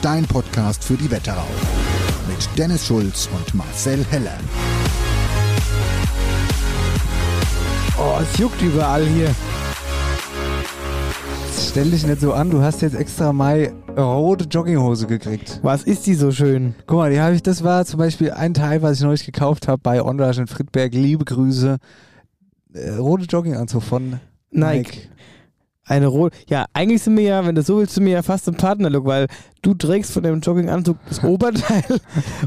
Dein Podcast für die Wetterau. Mit Dennis Schulz und Marcel Heller. Oh, es juckt überall hier. Stell dich nicht so an, du hast jetzt extra Mai rote Jogginghose gekriegt. Was ist die so schön? Guck mal, die habe ich, das war zum Beispiel ein Teil, was ich neulich gekauft habe bei Onrush in Friedberg. Liebe Grüße. Äh, rote Jogginganzug von Nike. Nike. Eine rote. Ja, eigentlich sind wir ja, wenn du so willst, sind wir ja fast im Partnerlook, weil du trägst von dem Jogginganzug das Oberteil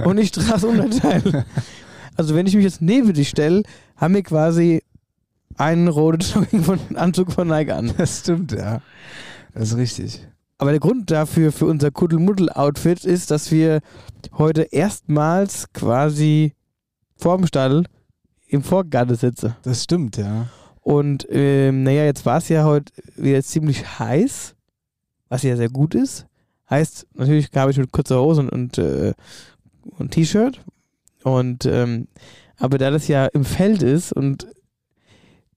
und ich trage das Unterteil. Also wenn ich mich jetzt neben dich stelle, haben wir quasi einen roten Jogginganzug von Nike an. Das stimmt, ja. Das ist richtig. Aber der Grund dafür, für unser Kuddelmuddel-Outfit, ist, dass wir heute erstmals quasi vorm Stall im Vorgarten sitzen. Das stimmt, ja. Und ähm, naja, jetzt war es ja heute wieder ziemlich heiß, was ja sehr gut ist. Heißt, natürlich habe ich mit kurzer Hose und, und, äh, und T-Shirt. Und ähm, aber da das ja im Feld ist und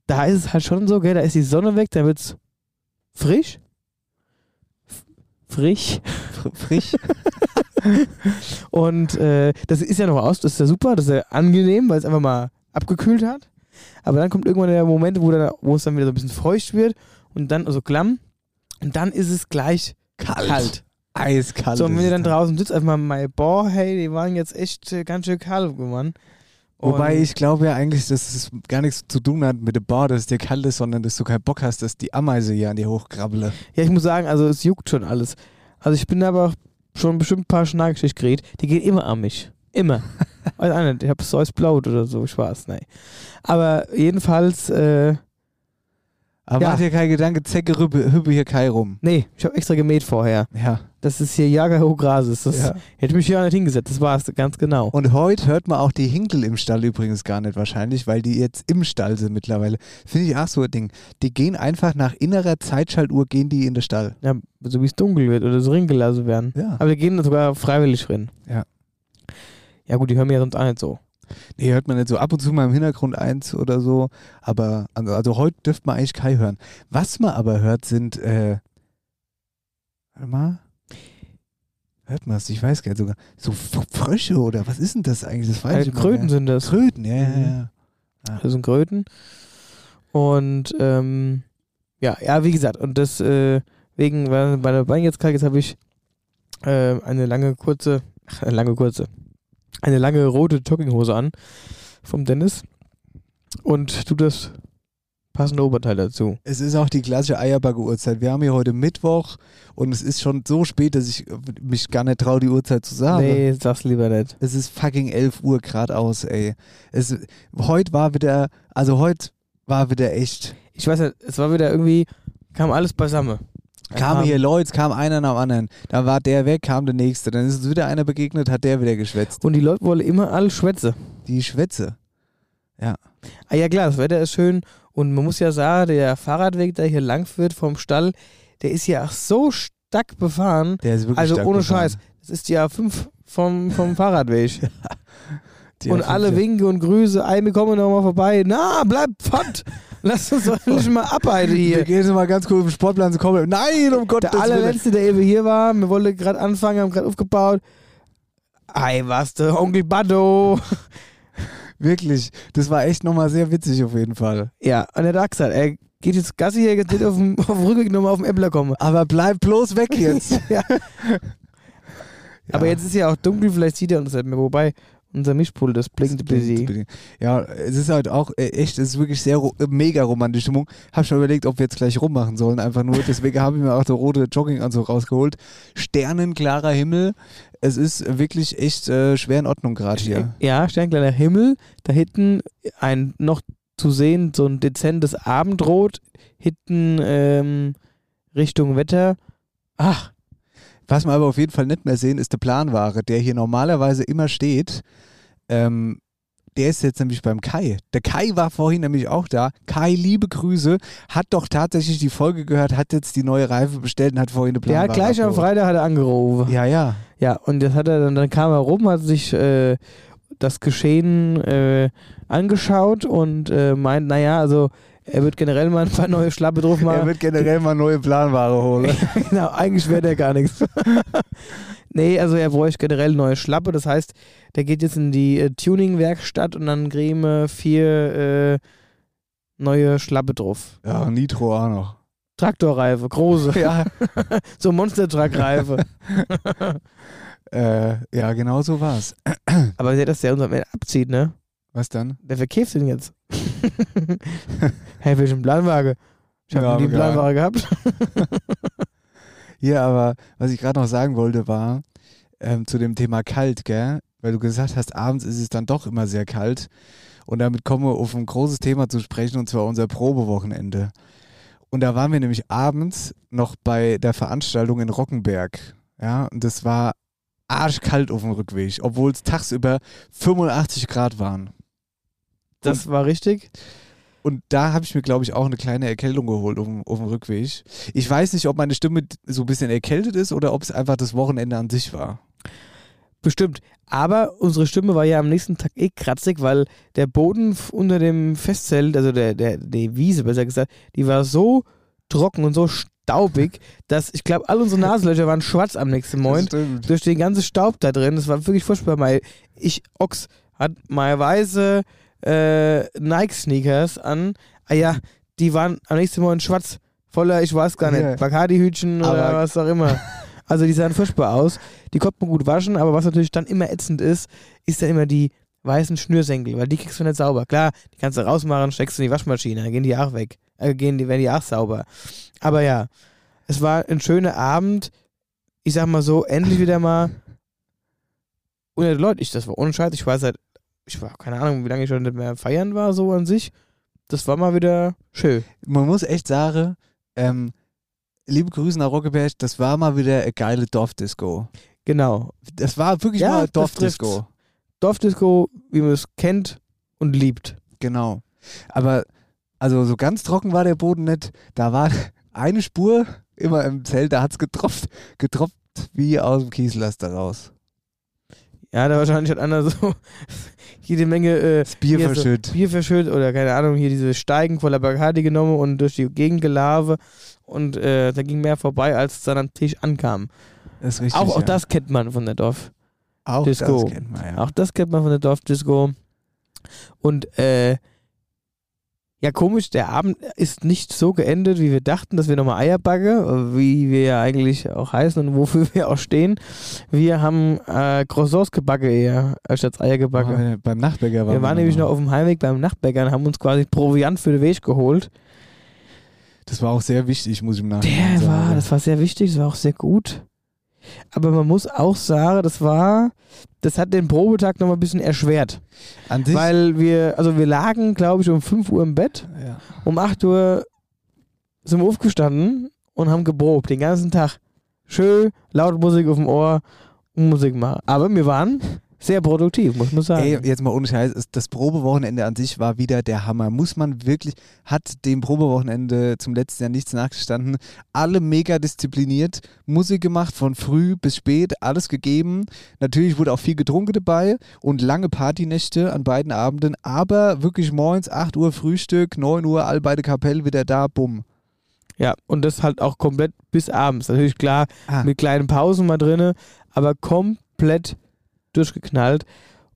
da ist es halt schon so, gell, da ist die Sonne weg, da wird es frisch. F- Frisch. Frisch. Und äh, das ist ja noch aus, das ist ja super, das ist ja angenehm, weil es einfach mal abgekühlt hat. Aber dann kommt irgendwann der Moment, wo, dann, wo es dann wieder so ein bisschen feucht wird und dann, also klamm, und dann ist es gleich Kalt. kalt. Eiskalt. So, und wenn ihr dann draußen sitzt, einfach mal, boah, hey, die waren jetzt echt äh, ganz schön kalt geworden. Wobei ich glaube ja eigentlich, dass es gar nichts zu tun hat mit dem Bauch, dass es dir kalt ist, sondern dass du keinen Bock hast, dass die Ameise hier an dir hochkrabbele. Ja, ich muss sagen, also es juckt schon alles. Also ich bin aber schon bestimmt ein paar Schnarchgeschichten geredet, die gehen immer an mich. Immer. Weiß auch nicht, ich hab so als Blut oder so, Spaß, nein. Aber jedenfalls, äh, Aber Ja. mach dir keinen Gedanke, Zecke rüppe, hüppe hier Kai rum. nee, ich habe extra gemäht vorher. Ja. Das ist hier Jager hoch Gras ist. Das Ja. hätte mich hier auch nicht hingesetzt, das war es ganz genau. Und heute hört man auch die Hinkel im Stall übrigens gar nicht wahrscheinlich, weil die jetzt im Stall sind mittlerweile. Finde ich auch so ein Ding. Die gehen einfach nach innerer Zeitschaltuhr, gehen die in den Stall. Ja, so wie es dunkel wird oder so ringelassen werden. Ja. Aber die gehen sogar freiwillig rein. Ja. Ja gut, die hören mir ja sonst auch nicht so. Nee, hört man nicht so ab und zu mal im Hintergrund eins oder so. Aber also, also heute dürfte man eigentlich Kai hören. Was man aber hört, sind, äh, warte mal. Hört man es? Ich weiß gar nicht sogar. So Frösche oder was ist denn das eigentlich? Das weiß Äh, ich Kröten sind das. Kröten, ja, ja, Mhm. ja. Das sind Kröten. Und ähm, ja, ja, wie gesagt, und das äh, wegen weil bei der Bein jetzt kalt, jetzt habe ich äh, eine lange kurze, ach, eine lange kurze, eine lange rote Jogginghose an vom Dennis und tu das passende Oberteil dazu. Es ist auch die klassische Eierbacke-Uhrzeit. Wir haben hier heute Mittwoch und es ist schon so spät, dass ich mich gar nicht traue, die Uhrzeit zu sagen. Nee, sag's lieber nicht. Es ist fucking 11 Uhr geradeaus, ey. Es, heute war wieder, also heute war wieder echt. Ich weiß nicht, es war wieder irgendwie, kam alles beisammen. Kamen kam- hier Leute, kam einer nach dem anderen. Da war der weg, kam der nächste. Dann ist uns wieder einer begegnet, hat der wieder geschwätzt. Und die Leute wollen immer alle schwätze. Die Schwätze. Ah ja klar, das Wetter ist schön und man muss ja sagen, der Fahrradweg, der hier lang führt vom Stall, der ist ja auch so stark befahren. Der ist wirklich Also stark ohne gefahren. Scheiß, das ist ja fünf vom, vom Fahrradweg. Die und A5, alle ja. winken und Grüße, ey, wir kommen noch mal vorbei. Na, bleib pfand. Lass uns doch nicht mal Wir hier. gehen jetzt mal ganz kurz auf den Sportplan zu kommen. Nein, um Gottes Der Willen. allerletzte, der eben hier war, wir wollten gerade anfangen, haben gerade aufgebaut. Ey, was der Onkel Baddo. Wirklich, das war echt nochmal sehr witzig auf jeden Fall. Ja, und er hat auch gesagt, er geht jetzt Gassi hier, nicht auf dem, auf dem Rückweg nochmal auf dem Äppler kommen. Aber bleib bloß weg jetzt. ja. Aber Ja. jetzt ist ja auch dunkel, vielleicht sieht er uns nicht mehr. Wobei, unser Mischpult, das blinkt bisschen. Ja, es ist halt auch äh, echt, es ist wirklich sehr äh, mega romantische Stimmung. Hab schon überlegt, ob wir jetzt gleich rummachen sollen, einfach nur. Deswegen habe ich mir auch der rote Jogginganzug rausgeholt. Sternenklarer Himmel. Es ist wirklich echt äh, schwer in Ordnung gerade hier. Ja, sternkleiner Himmel. Da hinten ein noch zu sehen, so ein dezentes Abendrot. Hinten ähm, Richtung Wetter. Ach, Was wir aber auf jeden Fall nicht mehr sehen, ist der Planware, der hier normalerweise immer steht. Ähm, der ist jetzt nämlich beim Kai. Der Kai war vorhin nämlich auch da. Kai, liebe Grüße, hat doch tatsächlich die Folge gehört, hat jetzt die neue Reife bestellt und hat vorhin eine Planware hat gleich am abgeholt. Freitag hat er angerufen. Ja, ja. Ja, und das hat er dann, dann kam er rum, hat sich äh, das Geschehen äh, angeschaut und äh, meint, naja, also er wird generell mal ein paar neue Schlappe drauf Er machen. wird generell mal neue Planware holen. genau, eigentlich wäre der gar nichts. nee, also er bräuchte generell neue Schlappe, das heißt, der geht jetzt in die äh, Tuning-Werkstatt und dann kriegen wir vier äh, neue Schlappe drauf. ja, Nitro auch noch. Traktorreife, große, Ja, so Monster-Truck-Reife. äh, ja genau so war's. Aber der, dass der uns am Ende abzieht, ne? Was dann? Wer verkauft den jetzt? Hey, welchen Planwagen? Ich habe Ja, egal. Planwagen gehabt. Ja, aber was ich gerade noch sagen wollte, war ähm, zu dem Thema kalt, gell? Weil du gesagt hast, abends ist es dann doch immer sehr kalt. Und damit kommen wir auf ein großes Thema zu sprechen, und zwar unser Probewochenende. Und da waren wir nämlich abends noch bei der Veranstaltung in Rockenberg. Ja, und das war arschkalt auf dem Rückweg, obwohl es tagsüber 85 Grad waren. Das war richtig. Und da habe ich mir, glaube ich, auch eine kleine Erkältung geholt auf, dem- auf dem Rückweg. Ich weiß nicht, ob meine Stimme so ein bisschen erkältet ist oder ob es einfach das Wochenende an sich war. Bestimmt. Aber unsere Stimme war ja am nächsten Tag eh kratzig, weil der Boden unter dem Festzelt, also der, der, die Wiese besser gesagt, die war so trocken und so staubig, dass ich glaube, all unsere Nasenlöcher waren schwarz am nächsten Morgen. durch den ganzen Staub da drin. Das war wirklich furchtbar. Ich, Ochs, hat mal weiße äh, Nike-Sneakers an. Ah ja, die waren am nächsten Morgen schwarz. Voller, ich weiß gar nicht, Ja. Bacardi-Hütchen oder was auch immer. Also die sahen furchtbar aus. Die konnte man gut waschen, aber was natürlich dann immer ätzend ist, ist dann immer die weißen Schnürsenkel, weil die kriegst du nicht sauber. Klar, die kannst du rausmachen, steckst du in die Waschmaschine, dann gehen die auch weg. Äh, gehen die, werden die auch sauber. Aber ja, es war ein schöner Abend. Ich sag mal so, endlich wieder mal unter den Leuten. Ich, das war ohne Scheiß. Ich war seit, ich war keine Ahnung, wie lange ich schon nicht mehr feiern war, so an sich. Das war mal wieder schön. Man muss echt sagen, ähm, liebe Grüße nach Rockeberg, das war mal wieder eine geile Dorfdisco. Genau. Das war wirklich Ja, mal Dorfdisco. Dorfdisco, wie man es kennt und liebt. Genau. Aber also so ganz trocken war der Boden nicht. Da war eine Spur immer im Zelt, da hat es getropft, getropft wie aus dem Kieslaster raus. Ja, da wahrscheinlich hat einer so jede Menge äh, Bier hier so verschüttet. Bier verschüttet oder keine Ahnung, hier diese Steigen voller Bacardi genommen und durch die Gegend gelave und äh, da ging mehr vorbei, als es dann am Tisch ankam. Das ist richtig. auch, auch ja. das kennt man von der Dorf. auch Disco. Das kennt man, ja. Auch das kennt man von der Dorfdisco. Und äh, ja, komisch, der Abend ist nicht so geendet, wie wir dachten, dass wir nochmal Eier backen, wie wir ja eigentlich auch heißen und wofür wir auch stehen. Wir haben äh, Croissants gebacken eher, als Eier gebacken. Oh, beim Nachbäcker waren wir waren nämlich noch auf dem Heimweg beim Nachbäcker und haben uns quasi Proviant für den Weg geholt. Das war auch sehr wichtig, muss ich im Nachhinein Der sagen. war, das war sehr wichtig, das war auch sehr gut. Aber man muss auch sagen, das war, das hat den Probetag nochmal ein bisschen erschwert. An sich, Weil wir, also wir lagen, glaube ich, um 5 Uhr im Bett. ja. Um 8 Uhr sind wir aufgestanden und haben geprobt den ganzen Tag. Schön, laut Musik auf dem Ohr und Musik machen. Aber wir waren sehr produktiv, muss man sagen. Ey, jetzt mal ohne Scheiß, das Probewochenende an sich war wieder der Hammer. Muss man wirklich, hat dem Probewochenende zum letzten Jahr nichts nachgestanden. Alle mega diszipliniert, Musik gemacht, von früh bis spät, alles gegeben. Natürlich wurde auch viel getrunken dabei und lange Partynächte an beiden Abenden, aber wirklich morgens 8 Uhr Frühstück, 9 Uhr, all beide Kapellen wieder da, bumm. Ja, und das halt auch komplett bis abends. Natürlich klar, Ah, mit kleinen Pausen mal drinne, aber komplett durchgeknallt.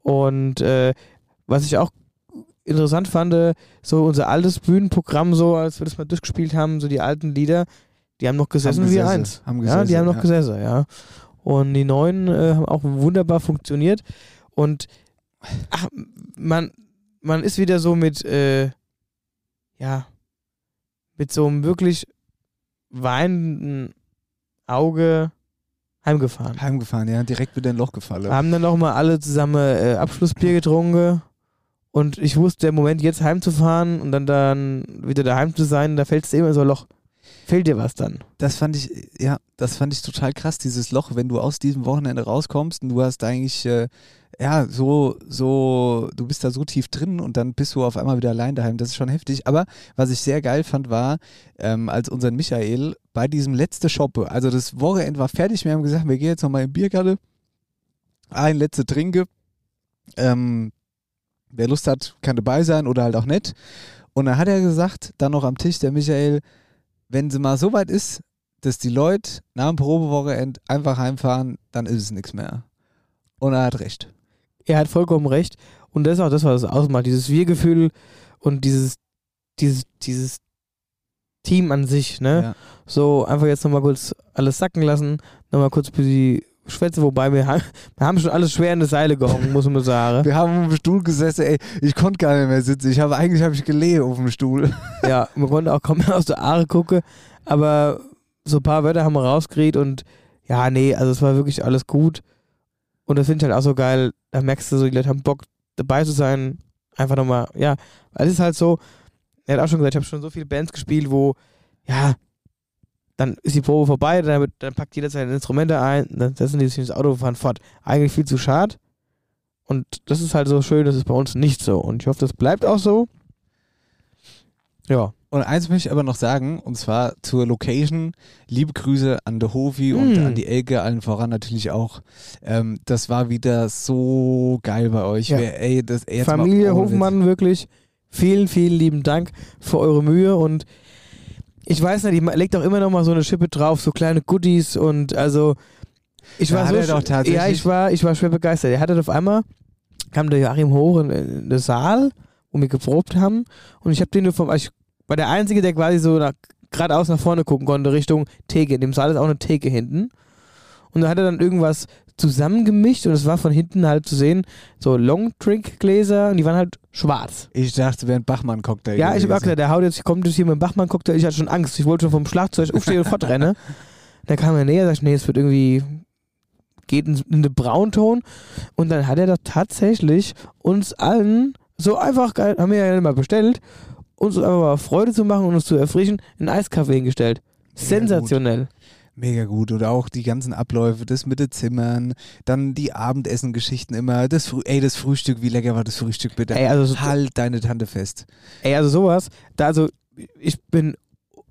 Und äh, was ich auch interessant fand, äh, so unser altes Bühnenprogramm, so als wir das mal durchgespielt haben, so die alten Lieder, die haben noch gesessen Haben wie gesessen, eins. haben ja, die gesessen, haben noch ja. gesessen, ja. Und die neuen äh, haben auch wunderbar funktioniert. Und ach, man, man ist wieder so mit, äh, ja, mit so einem wirklich weinenden Auge heimgefahren. heimgefahren, ja, direkt wieder in ein Loch gefallen. Haben dann nochmal alle zusammen äh, Abschlussbier getrunken. Und ich wusste, der Moment jetzt heimzufahren und dann, dann wieder daheim zu sein, da fällt es immer so ein Loch. Fehlt dir was dann? Das fand ich, ja, das fand ich total krass, dieses Loch, wenn du aus diesem Wochenende rauskommst und du hast eigentlich, äh, ja, so, so, du bist da so tief drin und dann bist du auf einmal wieder allein daheim. Das ist schon heftig. Aber was ich sehr geil fand, war, ähm, als unser Michael bei diesem letzten Shoppe, also das Wochenende war fertig, wir haben gesagt, wir gehen jetzt nochmal in Biergalle, ein letzte Trinke, ähm, wer Lust hat, kann dabei sein oder halt auch nicht. Und dann hat er gesagt, dann noch am Tisch, der Michael, wenn sie mal so weit ist, dass die Leute nach dem Probewochenende einfach heimfahren, dann ist es nichts mehr. Und er hat recht. Er hat vollkommen recht. Und das ist auch das, was es ausmacht. Dieses Wir-Gefühl und dieses, dieses, dieses Team an sich, ne? Ja. So einfach jetzt nochmal kurz alles sacken lassen, nochmal kurz bis die Schwätze, wobei wir, haben- wir haben schon alles schwer in der Seile gehangen, muss man sagen. Wir haben auf dem Stuhl gesessen, ey, ich konnte gar nicht mehr sitzen. Ich habe eigentlich habe ich gelehe auf dem Stuhl. Ja, man konnte auch kaum mehr aus der Aare gucken, aber so ein paar Wörter haben wir rausgekriegt und ja, nee, also es war wirklich alles gut. Und das finde ich halt auch so geil, da merkst du so, die Leute haben Bock dabei zu sein, einfach nochmal, ja, weil es ist halt so, er hat auch schon gesagt, ich habe schon so viele Bands gespielt, wo, ja, dann ist die Probe vorbei, dann, dann packt jeder seine Instrumente ein, dann setzen die sich ins Auto und fahren fort. Eigentlich viel zu schade. Und das ist halt so schön, das ist bei uns nicht so. Und ich hoffe, das bleibt auch so. Ja. Und eins möchte ich aber noch sagen, und zwar zur Location. Liebe Grüße an der Hovi und Mm. an die Elke, allen voran natürlich auch. Ähm, das war wieder so geil bei euch. Ja. Wer, ey, das, ey, Familie. Hofmann, wirklich vielen, vielen lieben Dank für eure Mühe und ich weiß nicht, ich legt auch immer noch mal so eine Schippe drauf, so kleine Goodies und also ich Ja, war hat so ja, ich war ich war schwer begeistert. Er hatte auf einmal kam der Joachim hoch in, in den Saal, wo wir geprobt haben und ich habe den nur vom also ich war der einzige, der quasi so nach, geradeaus nach vorne gucken konnte Richtung Theke. In dem Saal ist auch eine Theke hinten und da hat er dann irgendwas zusammengemischt und es war von hinten halt zu sehen, so Long-Drink-Gläser und die waren halt schwarz. Ich dachte, wäre ein Bachmann-Cocktail. Ja, ich habe auch gedacht, der haut jetzt, kommt jetzt hier mit dem Bachmann-Cocktail, ich hatte schon Angst, ich wollte schon vom Schlagzeug aufstehen und fortrennen. Dann kam er näher, sagte, nee, es wird irgendwie, geht in, in den Braunton und dann hat er doch tatsächlich uns allen so einfach, geil, haben wir ja mal bestellt, uns einfach mal Freude zu machen und uns zu erfrischen, einen Eiskaffee hingestellt. Sensationell. Mega gut. Oder auch die ganzen Abläufe, das mit den Zimmern, dann die Abendessengeschichten immer. Das Früh ey, das Frühstück, wie lecker war das Frühstück bitte? Ey, also so- halt deine Tante fest. Ey, also sowas, da also, ich bin,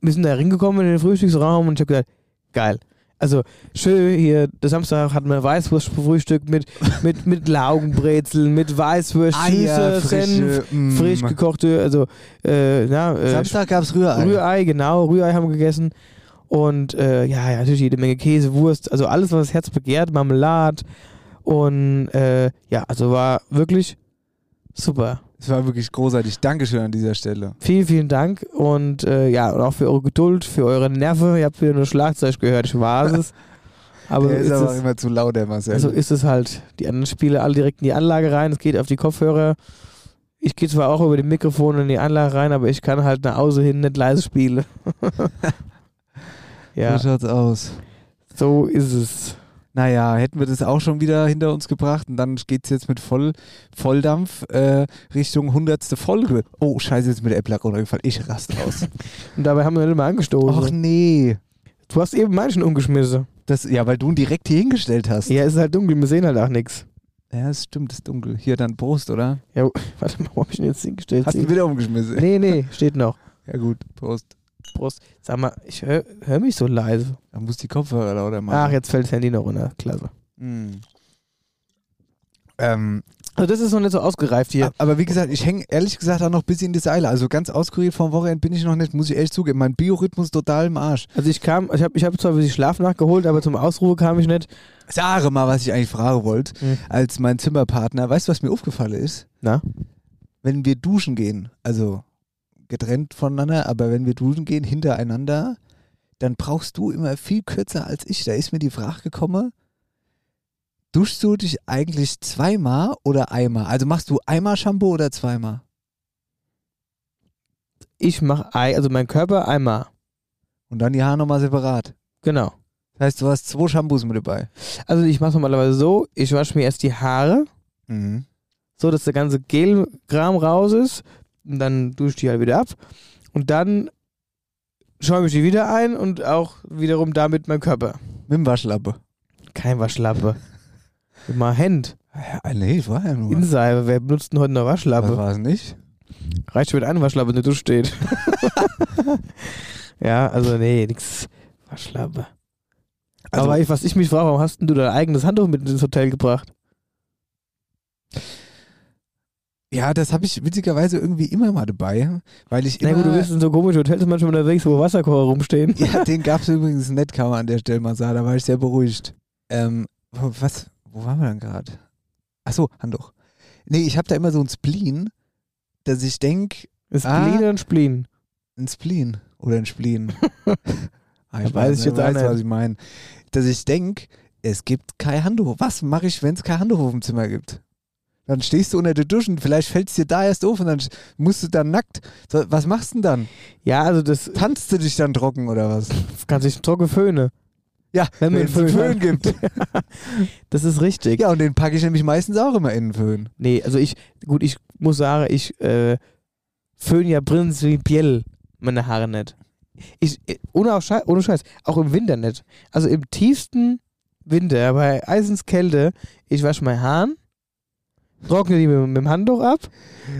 wir sind da reingekommen in den Frühstücksraum und ich habe gedacht, geil. Also schön hier, der Samstag hatten wir Weißwurst-Frühstück mit, mit, mit Laugenbrezeln, mit Weißwurst, Eier, Süße, Senf, frische, mm. frisch gekochte, also äh, na, äh, Samstag gab's Rührei. Rührei, genau, Rührei haben wir gegessen. Und äh, ja, ja, natürlich jede Menge Käse, Wurst, also alles, was das Herz begehrt, Marmelade. Und äh, ja, also war wirklich super. Es war wirklich großartig. Dankeschön an dieser Stelle. Vielen, vielen Dank und äh, ja, und auch für eure Geduld, für eure Nerven. Ihr habt wieder nur Schlagzeug gehört, ich weiß es. Aber Der ist ist, aber es, immer zu laut, der Marcel. so ist es halt. Die anderen Spiele alle direkt in die Anlage rein, es geht auf die Kopfhörer. Ich gehe zwar auch über die Mikrofone in die Anlage rein, aber ich kann halt nach Hause hin nicht leise spielen. ja, So schaut's aus. so ist es. Naja, hätten wir das auch schon wieder hinter uns gebracht und dann geht's jetzt mit Voll, Volldampf äh, Richtung 100. Folge. Oh, scheiße, jetzt mit der Apple runtergefallen. Ich raste aus. Und dabei haben wir nicht mal angestoßen. Och nee. du hast eben meinen schon umgeschmissen. Das, ja, weil du ihn direkt hier hingestellt hast. Ja, es ist halt dunkel, wir sehen halt auch nichts. Ja, das stimmt, das ist dunkel. Hier dann Prost, oder? Ja, warte mal, wo hab ich denn jetzt hingestellt? Hast du wieder umgeschmissen? Nee, nee, steht noch. Ja gut, Prost. Prost. Sag mal, ich höre hör mich so leise. Dann muss die Kopfhörer lauter machen. Ach, jetzt fällt das Handy noch runter. Klasse. Hm. Ähm, Also das ist noch nicht so ausgereift hier. aber wie gesagt, ich hänge ehrlich gesagt auch noch ein bisschen in die Seile. Also ganz auskuriert vom Wochenende bin ich noch nicht, muss ich ehrlich zugeben. Mein Biorhythmus total im Arsch. Also ich kam, ich habe ich hab zwar ein bisschen Schlaf nachgeholt, aber zum Ausruhe kam ich nicht. Sage mal, was ich eigentlich fragen wollte. Hm. Als mein Zimmerpartner, weißt du, was mir aufgefallen ist? Na? Wenn wir duschen gehen, also getrennt voneinander, aber wenn wir duschen gehen, hintereinander, dann brauchst du immer viel kürzer als ich. Da ist mir die Frage gekommen, duschst du dich eigentlich zweimal oder einmal? Also machst du einmal Shampoo oder zweimal? Ich mache, also mein Körper einmal. Und dann die Haare nochmal separat. Genau. Das heißt, du hast zwei Shampoos mit dabei. Also ich mache normalerweise so, ich wasche mir erst die Haare, Mhm. so dass der ganze Gelkram raus ist. Und dann dusche ich die halt wieder ab. Und dann schäume ich die wieder ein und auch wiederum damit mein Körper. Mit dem Waschlappe. Kein Waschlappe. Mal Hand. Ja, nee, ich war ja nur. Inseibe. Wer benutzt denn heute eine Was Waschlappe? war es nicht? Reicht schon mit einer Waschlappe, wenn du steht. ja, also nee, nix. Waschlappe. Also- Aber ich, was ich mich frage, warum hast denn du dein eigenes Handtuch mit ins Hotel gebracht? Ja, das habe ich witzigerweise irgendwie immer mal dabei, weil ich Na immer... gut, du bist in so komische Hotels manchmal unterwegs, wo Wasserkocher rumstehen. Ja, den gab es übrigens nicht, kann man an der Stelle mal sagen. Da war ich sehr beruhigt. Ähm, was, wo waren wir dann gerade? Achso, Handtuch. Nee, ich habe da immer so ein Spleen, dass ich denke, Ist Ah. Spleen oder ein Spleen? ein Spleen oder ein Spleen. ah, Ja, weiß ich jetzt weiß, nicht. was ich meine. Dass ich denke, es gibt kein Handtuch. Was mache ich, wenn es kein Handtuch auf dem Zimmer gibt? Dann stehst du unter der Dusche und vielleicht fällt es dir da erst auf und dann musst du dann nackt. So, was machst du denn dann? Ja, also das Tanzt du dich dann trocken oder was? kann sich trocken föhnen. Ja, Wenn es einen Föhn gibt. Das ist richtig. Ja, und den packe ich nämlich meistens auch immer in den Föhn. Nee, also ich, gut, ich muss sagen, ich äh, föhne ja prinzipiell meine Haare nicht. Ich, ohne, auch Schei ohne Scheiß, auch im Winter nicht. Also im tiefsten Winter, bei Eisenskälte, ich wasche meine Haare, trockne die mit, mit dem Handtuch ab,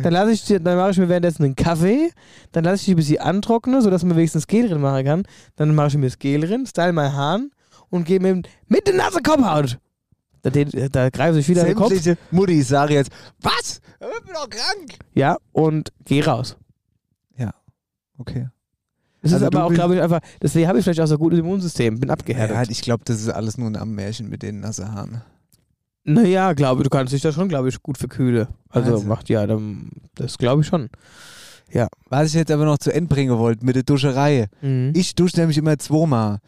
dann lasse ich die, dann mache ich mir währenddessen einen Kaffee, dann lasse ich die bis sie antrocknen, sodass man wenigstens Gel drin machen kann. Dann mache ich mir das Gel drin, style meine Haare und gehe mit, mit der nasse Kopfhaut. Da, da greife ich wieder in den Kopf. Sämtliche Muttis sagen jetzt, was? Ich bin doch krank. Ja, und geh raus. Okay. Das Also ist aber auch, glaube ich, einfach, deswegen habe ich vielleicht auch so ein gutes Immunsystem, bin abgehärtet. Ja, ich glaube, das ist alles nur ein Ammärchen mit den nasse Haaren. Naja, glaube du kannst dich da schon, glaube ich, gut verkühlen. Also Also. macht ja, dann, das glaube ich schon. Was ich jetzt aber noch zu Ende bringen wollte mit der Duscherei. Mhm. Ich dusche nämlich immer zweimal.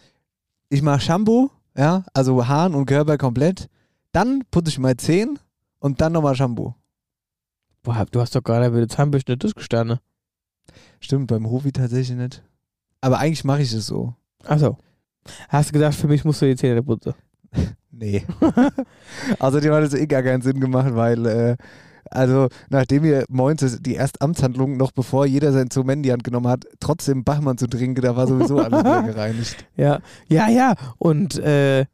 Ich mache Shampoo, ja, also Haaren und Körper komplett. Dann putze ich mal Zähne und dann nochmal Shampoo. Boah, du hast doch gerade mit der Zahnbürste nicht durchgestanden. Stimmt, beim Hofi tatsächlich nicht. Aber eigentlich mache ich es so. Achso. Hast du gedacht, für mich musst du die Zähne putzen? Nee. Außerdem hat es eh gar keinen Sinn gemacht, weil, äh, also, nachdem wir das- die Erstamtshandlung, noch bevor jeder sein Instrument in die Hand genommen hat, trotzdem Bachmann zu trinken, da war sowieso alles wieder gereinigt. Ja, ja, ja. Und, äh,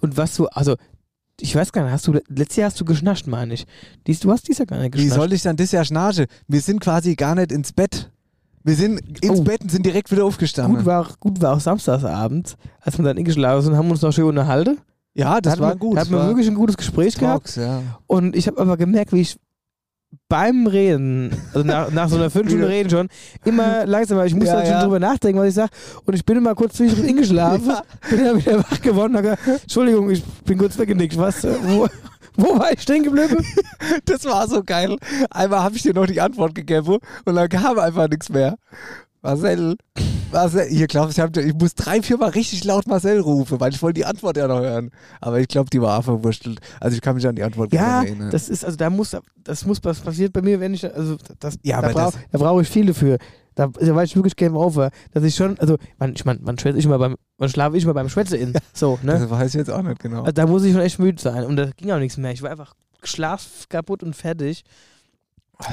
und was du, also, ich weiß gar nicht, hast du, letztes Jahr hast du geschnascht, meine ich. Dies, du hast dieses Jahr gar nicht Wie geschnascht. soll ich dann das Jahr schnarche? Wir sind quasi gar nicht ins Bett. Wir sind ins Oh. Bett und sind direkt wieder aufgestanden. gut, war, auch- gut war auch Samstagsabend, als wir dann eingeschlafen sind, haben wir uns noch schön unterhalten. ja, das Da war wir, gut. Da hatten wir wirklich ein gutes Gespräch gehabt. Talks, ja. Und ich habe aber gemerkt, wie ich beim Reden, also nach, nach so einer Viertelstunde Reden schon, immer langsamer, ich musste Ja, halt schon ja. drüber nachdenken, was ich sage. Und ich bin immer kurz zwischendrin eingeschlafen, bin dann wieder wach geworden und hab gesagt, Entschuldigung, ich bin kurz weggenickt. Was? Wo, wo war ich stehen geblieben? Das war so geil. Einmal habe ich dir noch die Antwort gegeben und dann kam einfach nichts mehr. Marcel, Marcel, hier glaub ich, hab, ich muss drei, vier Mal richtig laut Marcel rufen, weil ich wollte die Antwort ja noch hören. Aber ich glaube, die war auch verwurschtelt. Also ich kann mich an die Antwort Ja, erinnern. das ist, also da muss, das muss, was passiert bei mir, wenn ich, also das, Ja, da aber brauche da brauche ich viele für. Da, da war ich wirklich Game Over. Dass ich schon, also, man, ich meine, man schwätze ich immer beim, man schlafe ich immer beim Schwätze in. So, ne? das weiß ich jetzt auch nicht genau. Also da muss ich schon echt müde sein. Und da ging auch nichts mehr. Ich war einfach schlaf kaputt und fertig.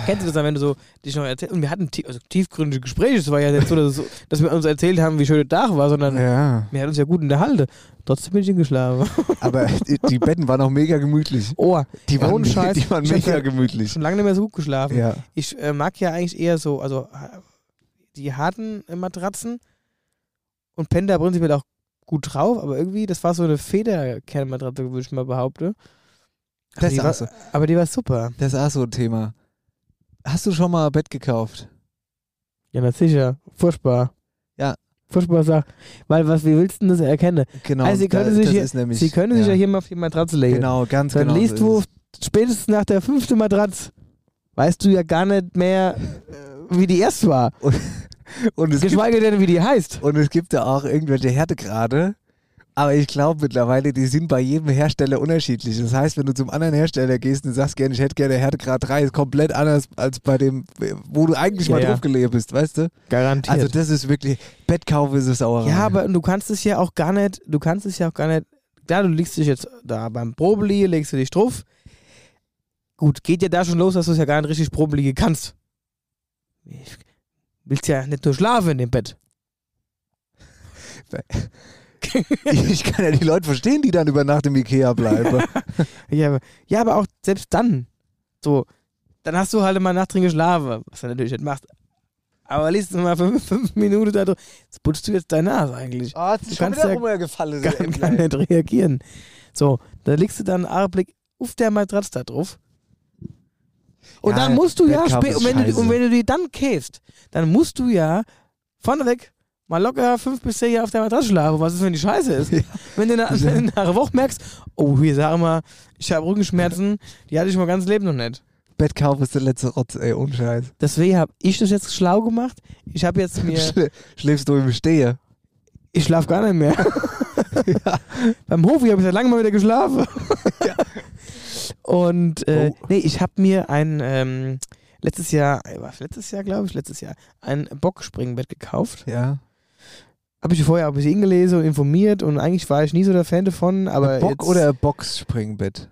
Kennst du das dann, wenn du so dich noch erzählst? Und wir hatten tie also tiefgründige Gespräche. Es war ja nicht so, dass, so, dass wir uns erzählt haben, wie schön der Tag war, sondern Ja. wir hatten uns ja gut unterhalten. Trotzdem bin ich hingeschlafen. Aber die, die Betten waren auch mega gemütlich. Oh, Die waren, Ohne Scheiß. Die waren Ich mega ja gemütlich. schon lange nicht mehr so gut geschlafen. Ja. Ich äh, mag ja eigentlich eher so, also die harten Matratzen und penne da prinzipiell auch gut drauf, aber irgendwie, das war so eine Federkernmatratze, würde ich mal behaupten. Aber Das die, ist war, so. aber die war super. Das ist auch so ein Thema. Hast du schon mal ein Bett gekauft? Ja, na sicher. Furchtbar. Ja. Furchtbar Sache. Weil, was, wie willst du das erkennen? Genau. Also Sie können da- sich das hier- ist nämlich, Sie können sich ja hier mal auf die Matratze legen. Genau, ganz Dann genau. liest so du spätestens nach der fünften Matratze, weißt du ja gar nicht mehr, äh, wie die erst war. es. und, es gibt, Geschweige denn, wie die heißt. und es gibt da auch irgendwelche Härtegrade. Aber ich glaube mittlerweile, die sind bei jedem Hersteller unterschiedlich. Das heißt, wenn du zum anderen Hersteller gehst und sagst gerne, ich hätte gerne Härtegrad 3, ist komplett anders als bei dem, wo du eigentlich Ja, mal ja. drauf bist, weißt du? Garantiert. Also das ist wirklich, Bettkauf ist es auch. Ja, aber du kannst es ja auch gar nicht, du kannst es ja auch gar nicht, klar, du legst dich jetzt da beim Probeliege, legst du dich drauf. Gut, geht ja da schon los, dass du es ja gar nicht richtig Probeliege kannst. Ich willst ja nicht nur schlafen in dem Bett. ich kann ja die Leute verstehen, die dann über Nacht im Ikea bleiben. Ja, aber, ja, aber auch selbst dann, so, dann hast du halt immer Nacht drin geschlafen, was du natürlich nicht machst. Aber liest du mal fünf, fünf Minuten da drauf, jetzt putzt du jetzt deine Nase eigentlich. Oh, Du kannst ja rumgefallen. kann, kann nicht reagieren. So, da legst du dann einen Augenblick auf der Matratze da drauf. Und Ja, dann musst du ja und wenn, du, und wenn du die dann käfst, dann musst du ja vorneweg mal locker fünf bis zehn Jahre auf der Matratze schlafen, was ist, wenn die scheiße ist. Ja. Wenn, du nach, Ja. wenn du nach einer Woche merkst, oh, hier sag mal, ich habe Rückenschmerzen, die hatte ich mein ganzes Leben noch nicht. Bettkauf ist der letzte Rotz, ey, ohne Scheiß. Deswegen habe ich das jetzt schlau gemacht. Ich habe jetzt mir, Schlä schläfst du im Stehe? ich schlafe gar nicht mehr. Beim Hofi habe ich seit langem mal wieder geschlafen. Und äh, Oh. nee, ich habe mir ein ähm, letztes Jahr, äh, letztes Jahr glaube ich, letztes Jahr ein Bockspringbett gekauft. Ja. Habe ich vorher ein bisschen gelesen und informiert und eigentlich war ich nie so der Fan davon, aber ein Bock jetzt, oder ein Boxspringbett?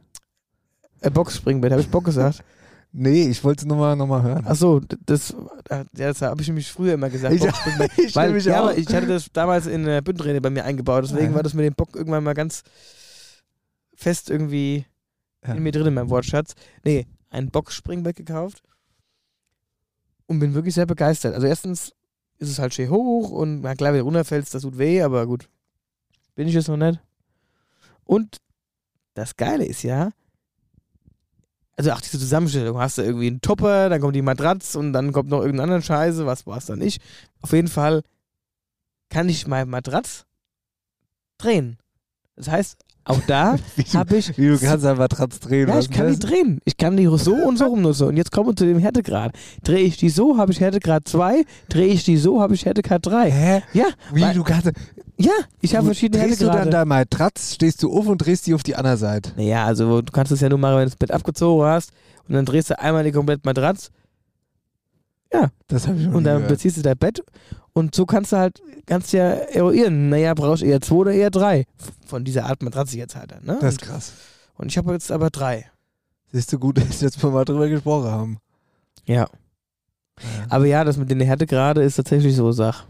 äh, Bockspringbett, habe ich Bock gesagt? Nee, ich wollte es nochmal noch mal hören. Achso, das, ja, das habe ich nämlich früher immer gesagt. Ich- ich Weil, nämlich ja, ich hatte das damals in äh, Bündrede bei mir eingebaut, deswegen Ja. war das mit dem Bock irgendwann mal ganz fest irgendwie Ja. in mir drin in meinem Wortschatz. Nee, ein Boxspringbett gekauft und bin wirklich sehr begeistert. Also erstens ist es halt schön hoch und na klar, wenn du runterfällst, das tut weh, aber gut. Bin ich jetzt noch nicht. Und das Geile ist ja, also auch diese Zusammenstellung, hast du irgendwie einen Topper, dann kommt die Matratze und dann kommt noch irgendeine andere Scheiße, was war es dann nicht. Auf jeden Fall kann ich meine Matratz drehen. Das heißt, auch da habe ich wie du kannst einfach trotz drehen. ja, ich kann die drehen. Ich kann die so und so rumnutzen. Und jetzt kommen wir zu dem Härtegrad. Drehe ich die so, habe ich Härtegrad 2. Drehe ich die so, habe ich Härtegrad 3. Hä? Ja, Wie weil- du kannst. ja, ich habe verschiedene Drehst du dann Härtegrade. da mal Tratz, stehst du auf und drehst die auf die andere Seite. Naja, also du kannst es ja nur machen, wenn du das Bett abgezogen hast. Und dann drehst du einmal die komplette Matratze Das habe ich schon und dann gehört. beziehst du dein Bett. Und so kannst du halt, kannst ja eruieren. Naja, brauchst du eher 2 oder eher 3. Von dieser Art Matratze jetzt halt. Ne? Das ist und, krass. und ich habe jetzt aber 3. Siehst du gut, dass wir jetzt mal drüber gesprochen haben. Ja. Aber ja, das mit den Härtegrade ist tatsächlich so Sach.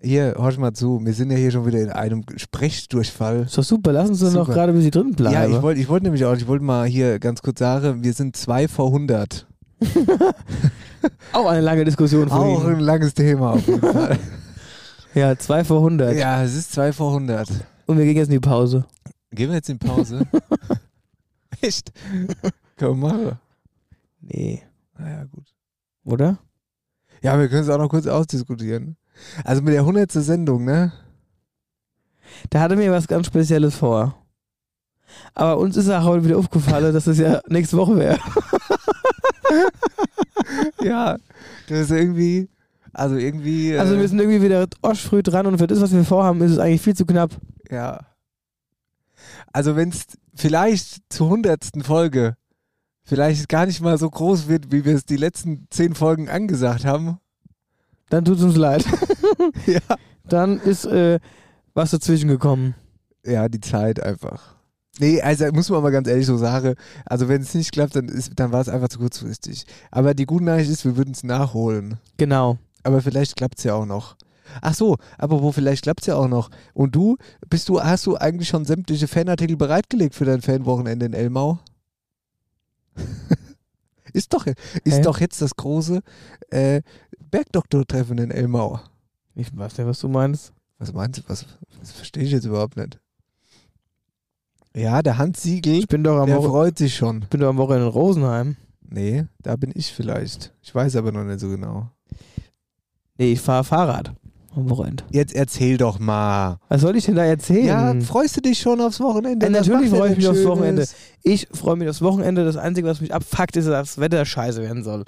Hier, hörst mal zu, wir sind ja hier schon wieder in einem Sprechdurchfall. Ist doch super, lass uns doch noch gerade bis sie drin bleiben. Ja, ich wollte ich wollt nämlich auch, ich wollte mal hier ganz kurz sagen, wir sind zwei vor 100. Auch eine lange Diskussion von Auch Ihnen. ein langes Thema auf jeden Fall. Ja, zwei vor 100. ja, es ist zwei vor 100. Und wir gehen jetzt in die Pause. Gehen wir jetzt in Pause? Echt? Wir machen. Nee. Naja, gut. Oder? Ja, wir können es auch noch kurz ausdiskutieren. Also mit der 100. Sendung, ne? Da hatte mir was ganz Spezielles vor. Aber uns ist auch heute wieder aufgefallen, dass es ja nächste Woche wäre. Ja. Das ist irgendwie, also irgendwie. Also äh, wir sind irgendwie wieder früh dran und für das, was wir vorhaben, ist es eigentlich viel zu knapp. Ja. Also wenn es vielleicht zur hundertsten Folge vielleicht gar nicht mal so groß wird, wie wir es die letzten zehn Folgen angesagt haben. Dann tut es uns leid. Ja. Dann ist äh, was dazwischen gekommen. Ja, die Zeit einfach. Nee, also muss man mal ganz ehrlich so sagen. Also wenn es nicht klappt, dann, ist- dann war es einfach zu kurzfristig. Aber die gute Nachricht ist, wir würden es nachholen. Genau. Aber vielleicht klappt es ja auch noch. Ach so, aber wo vielleicht klappt es ja auch noch. Und du, bist du, hast du eigentlich schon sämtliche Fanartikel bereitgelegt für dein Fanwochenende in Elmau? ist doch, ist doch jetzt das große äh, Bergdoktor-Treffen in Elmau. Ich weiß nicht, was du meinst. Was meinst du? Was, das verstehe ich jetzt überhaupt nicht. Ja, der Hans Siegel, Ich bin doch am, der Woche freut sich schon. ich bin doch am Wochenende in Rosenheim. Nee, da bin ich vielleicht. Ich weiß aber noch nicht so genau. Nee, ich fahre Fahrrad am Wochenende. Jetzt erzähl doch mal. Was soll ich denn da erzählen? Ja, freust du dich schon aufs Wochenende? Ja, natürlich freue ich mich aufs? Wochenende. Ich freue mich aufs Wochenende. Das Einzige, was mich abfuckt, ist, dass das Wetter scheiße werden soll.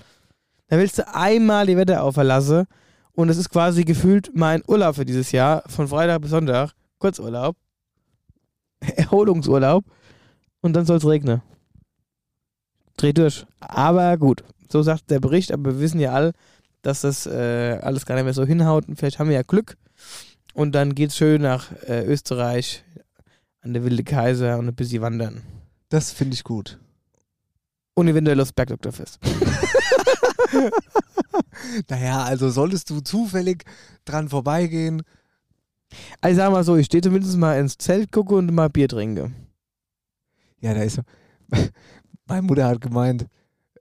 Da willst du einmal die Wetter verlassen und es ist quasi gefühlt mein Urlaub für dieses Jahr, von Freitag bis Sonntag. Kurzurlaub. Erholungsurlaub. Und dann soll es regnen. Dreh durch. Aber gut, so sagt der Bericht, aber wir wissen ja alle, dass das äh, alles gar nicht mehr so hinhaut und vielleicht haben wir ja Glück. Und dann geht's schön nach äh, Österreich an der Wilde Kaiser und ein bisschen wandern. Das finde ich gut. Und eventuell aufs Bergdoktorfest. Naja, also solltest du zufällig dran vorbeigehen. Also sag mal so, ich stehe zumindest mal ins Zelt gucke und mal Bier trinke. Ja, da ist so. Meine Mutter hat gemeint,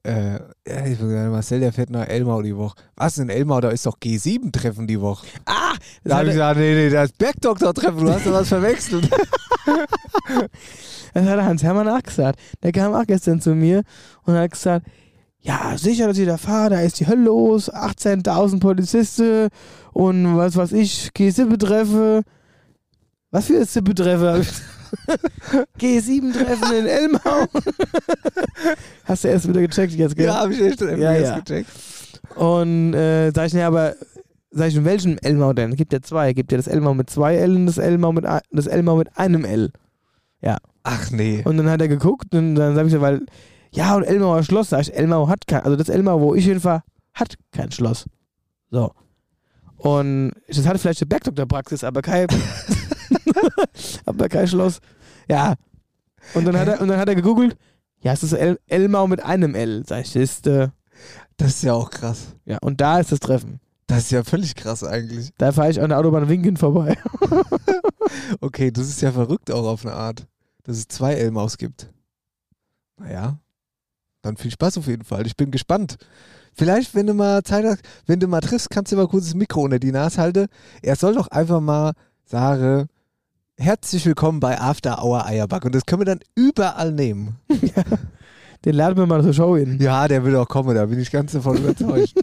äh, ja, ich sagen, Marcel, der fährt nach Elmau die Woche. Was in Elmau? Da ist doch G7-Treffen die Woche. Ah! Da habe ich gesagt, nee, nee, das Bergdoktor-Treffen, du hast da was verwechselt. das hat Hans Hermann auch gesagt. Der kam auch gestern zu mir und hat gesagt, ja, sicher, dass ich da fahre, da ist die Hölle los, 18.000 Polizisten und was weiß ich, G7 treffe. Was für Sippe treffe? G7-Treffen in Elmau. Hast du erst wieder gecheckt jetzt, gell? ja, habe ich echt Ja, ja, ja. gecheckt. Und äh, sag ich, ne, aber sag ich, in welchem Elmau denn? Es gibt ja zwei. Es gibt ja das Elmau mit zwei L und das Elmau mit, das Elmau mit einem L. Ach nee. Und dann hat er geguckt und dann sag ich so, weil, ja, und Elmauer Schloss, sag ich, Elmau hat kein, also das Elmau, wo ich hinfahre, hat kein Schloss. So. Und das hatte vielleicht eine Bergdoktorpraxis, aber kein, aber kein Schloss. Ja. Und dann hat er, und dann hat er gegoogelt, ja, es ist El Elmau mit einem L. Sag ich, das ist, äh, Das ist ja auch krass. ja, und da ist das Treffen. Das ist ja völlig krass eigentlich. Da fahre ich an der Autobahn Winken vorbei. Okay, das ist ja verrückt auch auf eine Art, dass es zwei Elmaus gibt. Naja, dann viel Spaß auf jeden Fall. Ich bin gespannt. Vielleicht, wenn du mal Zeit hast, wenn du mal triffst, kannst du mal kurz das Mikro unter die Nase halten. Er soll doch einfach mal sagen, herzlich willkommen bei After Hour Eierback. Und das können wir dann überall nehmen. Den laden wir mal zur Show hin. Ja, der will auch kommen, da bin ich ganz davon überzeugt.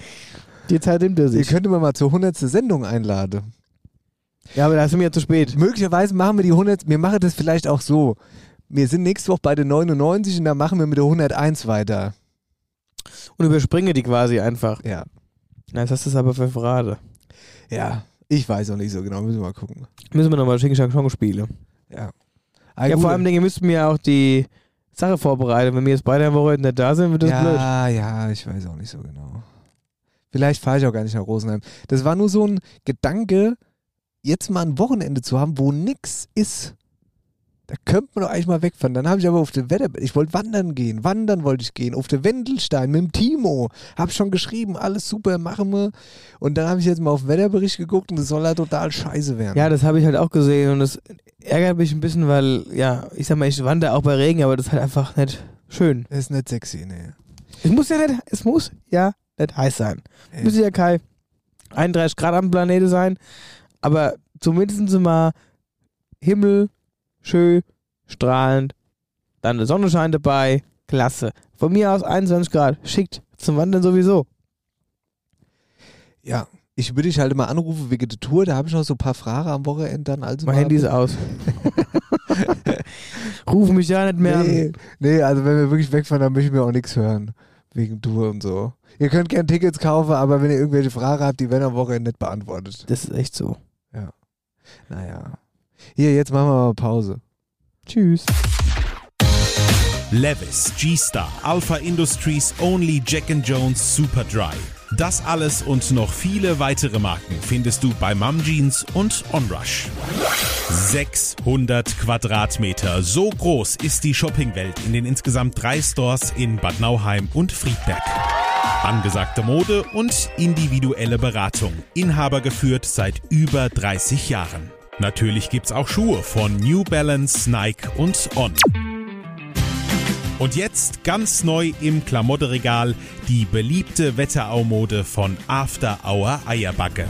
Die Zeit nimmt er sich. könnte mal zur 100. Sendung einladen. Ja, aber da sind wir ja zu spät. Möglicherweise machen wir die 100, wir machen das vielleicht auch so. Wir sind nächste Woche bei der 99 und dann machen wir mit der 101 weiter. Und überspringe die quasi einfach. Ja. Na, Jetzt hast du es aber verraten. Ja. Ich weiß auch nicht so genau, müssen wir mal gucken. Müssen wir nochmal Schinken Schong spielen. Ja. Ja, vor allem, müssten wir ja auch die Sache vorbereiten. Wenn wir jetzt beide am Wochenende nicht da sind, wird das blöd. ja, ja, ich weiß auch nicht so genau. Vielleicht fahre ich auch gar nicht nach Rosenheim. Das war nur so ein Gedanke, jetzt mal ein Wochenende zu haben, wo nix ist. Da könnte man doch eigentlich mal wegfahren. Dann habe ich aber auf dem Wetter, ich wollte wandern gehen. Wandern wollte ich gehen. Auf der Wendelstein mit dem Timo. Hab schon geschrieben, alles super, machen wir. Und dann habe ich jetzt mal auf den Wetterbericht geguckt und das soll halt total scheiße werden. Ja, das habe ich halt auch gesehen und das ärgert mich ein bisschen, weil, ja, ich sag mal, ich wandere auch bei Regen, aber das ist halt einfach nicht schön. Das ist nicht sexy, nee. Es muss ja nicht, es muss ja nicht heiß sein. Ey. Muss ja kein 31 Grad am Planete sein, aber zumindest mal Himmel, schön, strahlend, dann eine Sonne scheint dabei, klasse. Von mir aus 21 Grad, schickt zum Wandern sowieso. Ja, ich würde dich halt mal anrufen wegen der Tour. Da habe ich noch so ein paar Fragen am Wochenende dann. Also Mein Handy ist aus. Ruf mich ja nicht mehr Nee, an. nee, also wenn wir wirklich wegfahren, dann möchte ich mir auch nichts hören. Wegen Tour und so. Ihr könnt gerne Tickets kaufen, aber wenn ihr irgendwelche Fragen habt, die werden am Wochenende nicht beantwortet. Das ist echt so. Naja. Hier, jetzt machen wir mal Pause. Tschüss. Levis, G-Star, Alpha Industries Only Jack Jones Super Dry. Das alles und noch viele weitere Marken findest du bei Mum Jeans und Onrush. 600 Quadratmeter. So groß ist die Shoppingwelt in den insgesamt drei Stores in Bad Nauheim und Friedberg. Angesagte Mode und individuelle Beratung. Inhaber geführt seit über 30 Jahren. Natürlich gibt's auch Schuhe von New Balance, Nike und On. Und jetzt ganz neu im Klamotteregal die beliebte Wetterau-Mode von After Hour Eierbacke.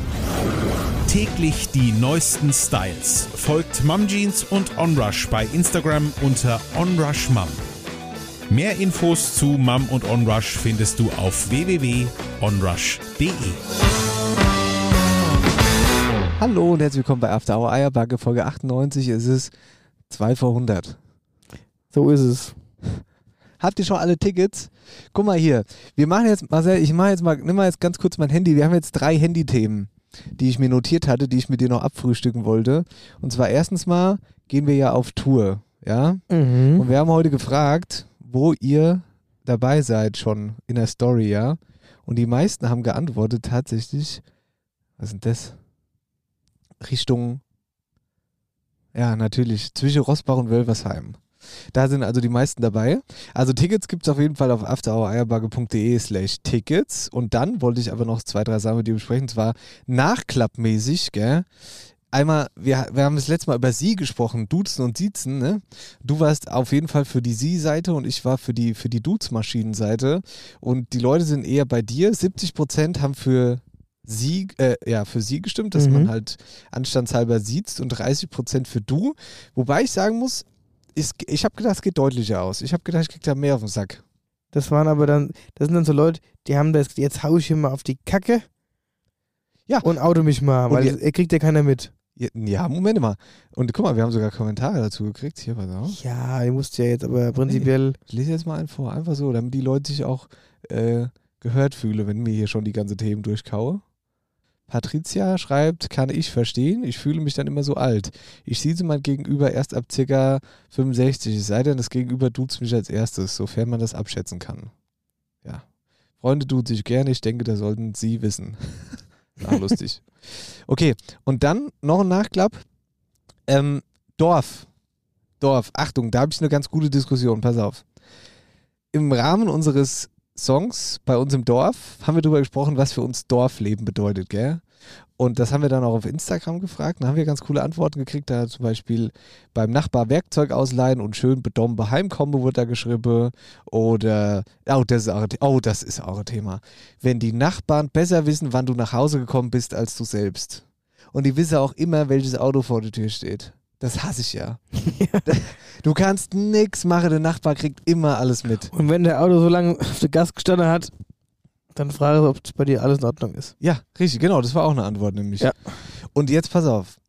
Täglich die neuesten Styles. Folgt Mum Jeans und Onrush bei Instagram unter OnrushMum. Mehr Infos zu Mum und Onrush findest du auf www.onrush.de. Hallo und herzlich willkommen bei After Hour Eierbacke, Folge 98. Es ist 2 vor 100. So ist es. Habt ihr schon alle Tickets? Guck mal hier. Wir machen jetzt, Marcel, ich mache jetzt mal, nimm mal jetzt ganz kurz mein Handy. Wir haben jetzt drei Handythemen, die ich mir notiert hatte, die ich mit dir noch abfrühstücken wollte. Und zwar erstens mal gehen wir ja auf Tour, ja? Mhm. Und wir haben heute gefragt, wo ihr dabei seid schon in der Story, ja? Und die meisten haben geantwortet tatsächlich, was sind das? Richtung, ja, natürlich, zwischen Rossbach und Wölversheim. Da sind also die meisten dabei. Also Tickets gibt es auf jeden Fall auf afterhoureierbagge.de slash Tickets. Und dann wollte ich aber noch zwei, drei Sachen mit dir besprechen. Zwar nachklappmäßig, gell? Einmal, wir, wir haben das letzte Mal über Sie gesprochen, Duzen und Siezen, ne? Du warst auf jeden Fall für die Sie-Seite und ich war für die, für die Dudes-Maschinen-Seite. Und die Leute sind eher bei dir. 70% haben für sie, äh, ja, für sie gestimmt, dass Mhm. man halt anstandshalber sieht und 30% für du. Wobei ich sagen muss, ist, ich habe gedacht, es geht deutlicher aus. Ich habe gedacht, ich krieg da mehr auf den Sack. Das waren aber dann, das sind dann so Leute, die haben das, jetzt hau ich hier mal auf die Kacke. Ja. Und auto mich mal, weil ihr- er kriegt ja keiner mit. Ja, Ja, Moment mal. Und guck mal, wir haben sogar Kommentare dazu gekriegt. Hier, pass auf. Ja, ihr musst ja jetzt aber prinzipiell. Ich lese jetzt mal einen vor. Einfach so, damit die Leute sich auch äh, gehört fühlen, wenn mir hier schon die ganze Themen durchkaue. Patricia schreibt, kann ich verstehen, ich fühle mich dann immer so alt. Ich sehe mein Gegenüber erst ab ca. 65, es sei denn, das Gegenüber duzt mich als erstes, sofern man das abschätzen kann. Ja. Freunde tut sich gerne, ich denke, da sollten Sie wissen. Ah, lustig. Okay, und dann noch ein Nachklapp. Ähm, Dorf. Dorf. Achtung, da habe ich eine ganz gute Diskussion. Pass auf. Im Rahmen unseres Songs bei uns im Dorf haben wir darüber gesprochen, was für uns Dorfleben bedeutet, gell? Und das haben wir dann auch auf Instagram gefragt. Da haben wir ganz coole Antworten gekriegt. Da zum Beispiel beim Nachbar Werkzeug ausleihen und schön bedombe heimkommen, wurde da geschrieben. Oder, oh das, ist auch, oh, das ist auch ein Thema. Wenn die Nachbarn besser wissen, wann du nach Hause gekommen bist, als du selbst. Und die wissen auch immer, welches Auto vor der Tür steht. Das hasse ich ja. Du kannst nix machen, der Nachbar kriegt immer alles mit. Und wenn der Auto so lange auf der Gas gestanden hat, dann frage ich, ob es bei dir alles in Ordnung ist. Ja, richtig, genau, das war auch eine Antwort nämlich. Ja. Und jetzt pass auf.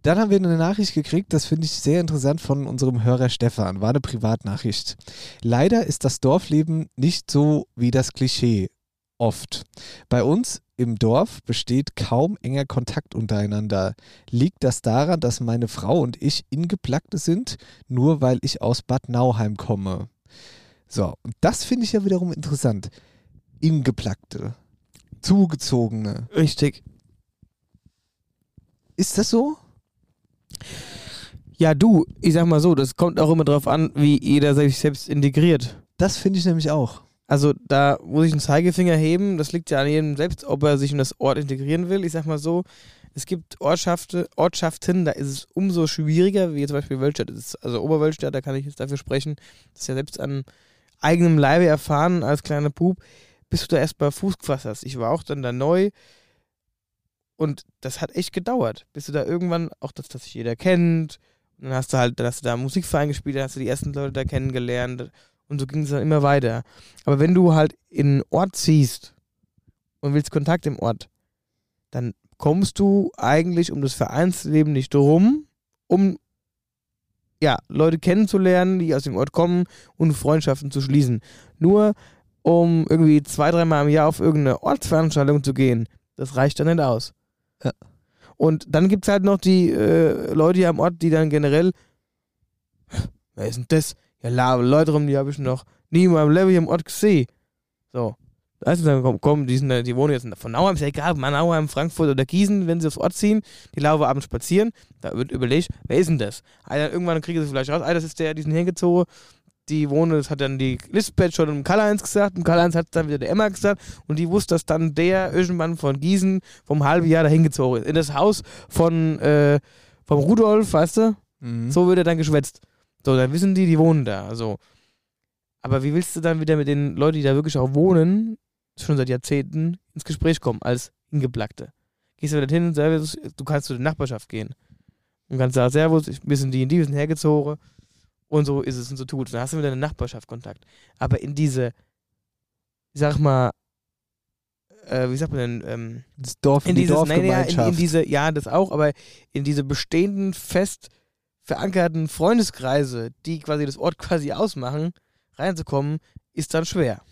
Dann haben wir eine Nachricht gekriegt, das finde ich sehr interessant von unserem Hörer Stefan, war eine Privatnachricht. Leider ist das Dorfleben nicht so wie das Klischee oft. Bei uns im Dorf besteht kaum enger Kontakt untereinander. Liegt das daran, dass meine Frau und ich Ingeplackte sind, nur weil ich aus Bad Nauheim komme? So, und das finde ich ja wiederum interessant. Ingeplackte. Zugezogene. Richtig. Ist das so? Ja, du, ich sag mal so, das kommt auch immer drauf an, wie jeder sich selbst integriert. Das finde ich nämlich auch. Also da muss ich einen Zeigefinger heben, das liegt ja an jedem selbst, ob er sich in das Ort integrieren will. Ich sag mal so, es gibt Ortschaften, Ortschaften, da ist es umso schwieriger, wie zum Beispiel Wölstadt. Also Oberwölstadt, da kann ich jetzt dafür sprechen, das ist ja selbst an eigenem Leibe erfahren als kleiner Bub, bis du da erstmal Fuß gefasst hast. Ich war auch dann da neu und das hat echt gedauert, bis du da irgendwann auch, dass das sich jeder kennt. Dann hast du halt, dann hast du da Musikverein gespielt, dann hast du die ersten Leute da kennengelernt und so ging es dann immer weiter. Aber wenn du halt in einen Ort ziehst und willst Kontakt im Ort, dann kommst du eigentlich um das Vereinsleben nicht rum, um ja, Leute kennenzulernen, die aus dem Ort kommen und Freundschaften zu schließen. Nur um irgendwie zwei, dreimal im Jahr auf irgendeine Ortsveranstaltung zu gehen, das reicht dann nicht aus. Ja. Und dann gibt es halt noch die äh, Leute hier am Ort, die dann generell, wer ist denn das? Ja, Leute rum, die habe ich noch nie in meinem Leben hier im Ort gesehen. So. Weißt du, dann kommen, kommen die, sind, da- die wohnen jetzt von Nauheim, ist ja egal, mal Nauheim, Frankfurt oder Gießen, wenn sie aufs Ort ziehen, die laufen abends spazieren, da wird überlegt, wer ist denn das? Alter, irgendwann kriegen sie vielleicht raus, Alter, das ist der, die sind hingezogen, die wohnen, das hat dann die Lisbeth schon im Karl-Heinz gesagt, im Karl-Heinz hat dann wieder der Emma gesagt und die wusste, dass dann der irgendwann von Gießen vom halben Jahr dahin gezogen ist. In das Haus von, äh, vom Rudolf, weißt du? Mhm. So wird er dann geschwätzt. So, dann wissen die, die wohnen da. So. Aber wie willst du dann wieder mit den Leuten, die da wirklich auch wohnen, schon seit Jahrzehnten, ins Gespräch kommen, als Hingeplackte? Gehst du wieder hin und sagst, du kannst zu der Nachbarschaft gehen. Und kannst sagen, Servus, wir sind die und die, wir sind hergezogen. Und so ist es und so tut. Dann hast du mit deiner Nachbarschaft Kontakt. Aber in diese, ich sag mal, äh, wie sagt man denn, ähm, Das Dorf, in die dieses, nein, ja, in, Dorfgemeinschaft. in diese, ja, das auch, aber in diese bestehenden, fest verankerten Freundeskreise, die quasi das Ort quasi ausmachen, reinzukommen, ist dann schwer.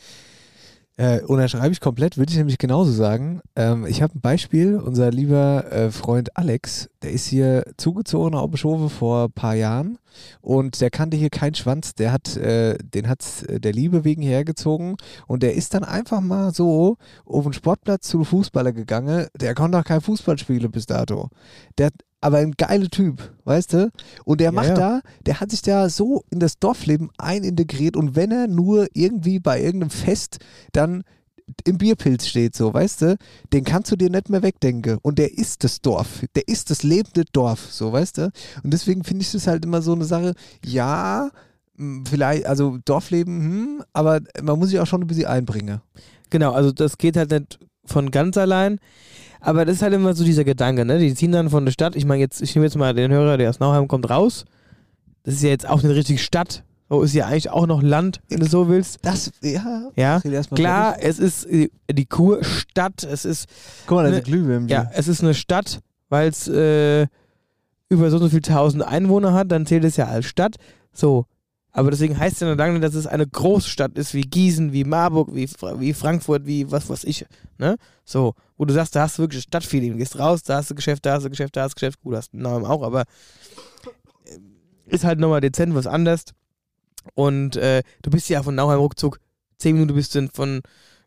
Äh, unterschreibe ich komplett, würde ich nämlich genauso sagen. Ähm, ich habe ein Beispiel, unser lieber äh, Freund Alex, der ist hier zugezogen auf Bischofe vor ein paar Jahren und der kannte hier keinen Schwanz, der hat, äh, den hat der Liebe wegen hergezogen und der ist dann einfach mal so auf den Sportplatz zu Fußballer gegangen, der konnte auch kein Fußball spielen bis dato. Der hat aber ein geiler Typ, weißt du? Und der Ja, macht ja. da, der hat sich da so in das Dorfleben einintegriert und wenn er nur irgendwie bei irgendeinem Fest dann im Bierpilz steht, so, weißt du, den kannst du dir nicht mehr wegdenken. Und der ist das Dorf, der ist das lebende Dorf, so, weißt du? Und deswegen finde ich das halt immer so eine Sache, ja, vielleicht, also Dorfleben, hm, aber man muss sich auch schon ein bisschen einbringen. Genau, also das geht halt nicht von ganz allein. Aber das ist halt immer so dieser Gedanke, ne? Die ziehen dann von der Stadt. Ich meine, jetzt, ich nehme jetzt mal den Hörer, der aus Nauheim kommt, raus. Das ist ja jetzt auch eine richtige Stadt. So ist ja eigentlich auch noch Land, wenn du so willst. Das, ja, Ja, klar, es ist die die Kurstadt, es ist Guck mal, da ne- sind Glühwürmchen. Ja, es ist eine Stadt, weil es äh, über so und so viele tausend Einwohner hat, dann zählt es ja als Stadt. So. Aber deswegen heißt es ja noch lange nicht, dass es eine Großstadt ist, wie Gießen, wie Marburg, wie, wie Frankfurt, wie was weiß ich. Ne? So, wo du sagst, da hast du wirklich Stadtfeeling. Gehst raus, da hast du Geschäft, da hast du Geschäft, da hast du Geschäft. Gut, hast du Namen auch, aber äh, ist halt nochmal dezent was anderes. Und äh, du bist ja von Nauheim ruckzuck, zehn Minuten bist du von,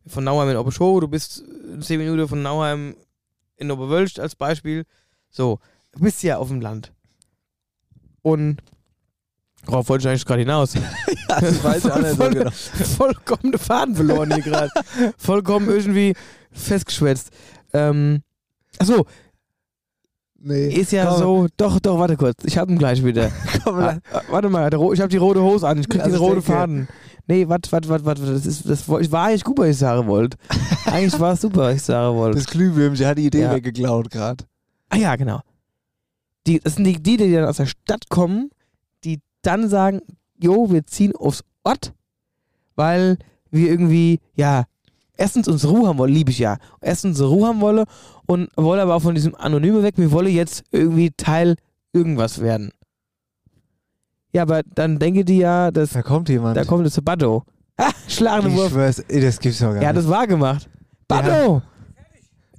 von Nauheim in Oberschow, du bist äh, zehn Minuten von Nauheim in Oberwölsch als Beispiel. So, du bist ja auf dem Land. Und worauf wollte ich eigentlich gerade hinaus? das weiß ich auch nicht so genau. Vollkommen den Faden verloren hier gerade. Vollkommen irgendwie festgeschwätzt. Ähm, achso, Nee. ist ja Komm, so. Doch, doch, warte kurz. Ich hab ihn gleich wieder. Komm, Ah, ah, warte mal, ich hab die rote Hose an. Ich krieg Also den roten Faden. Nee, warte, warte, warte, warte. Das, ist, das war eigentlich gut, was ich sagen wollte. Eigentlich war es super, was ich sagen wollte. das Glühwürmchen hat die Idee Ja. weggeklaut gerade. Ah ja, genau. Die, das sind die, die, die dann aus der Stadt kommen, die dann sagen, jo, wir ziehen aufs Ort, weil wir irgendwie, ja, erstens uns Ruhe haben wollen, liebe ich ja. Erstens Ruhe haben wollen und wollen aber auch von diesem Anonyme weg, wir wollen jetzt irgendwie Teil irgendwas werden. Ja, aber dann denke die ja, dass, Da kommt jemand. da kommt das Baddo. Ha, schlagende ich Wurf. schwör's, ey, das gibt's doch gar Ja, nicht. das war gemacht. Baddo!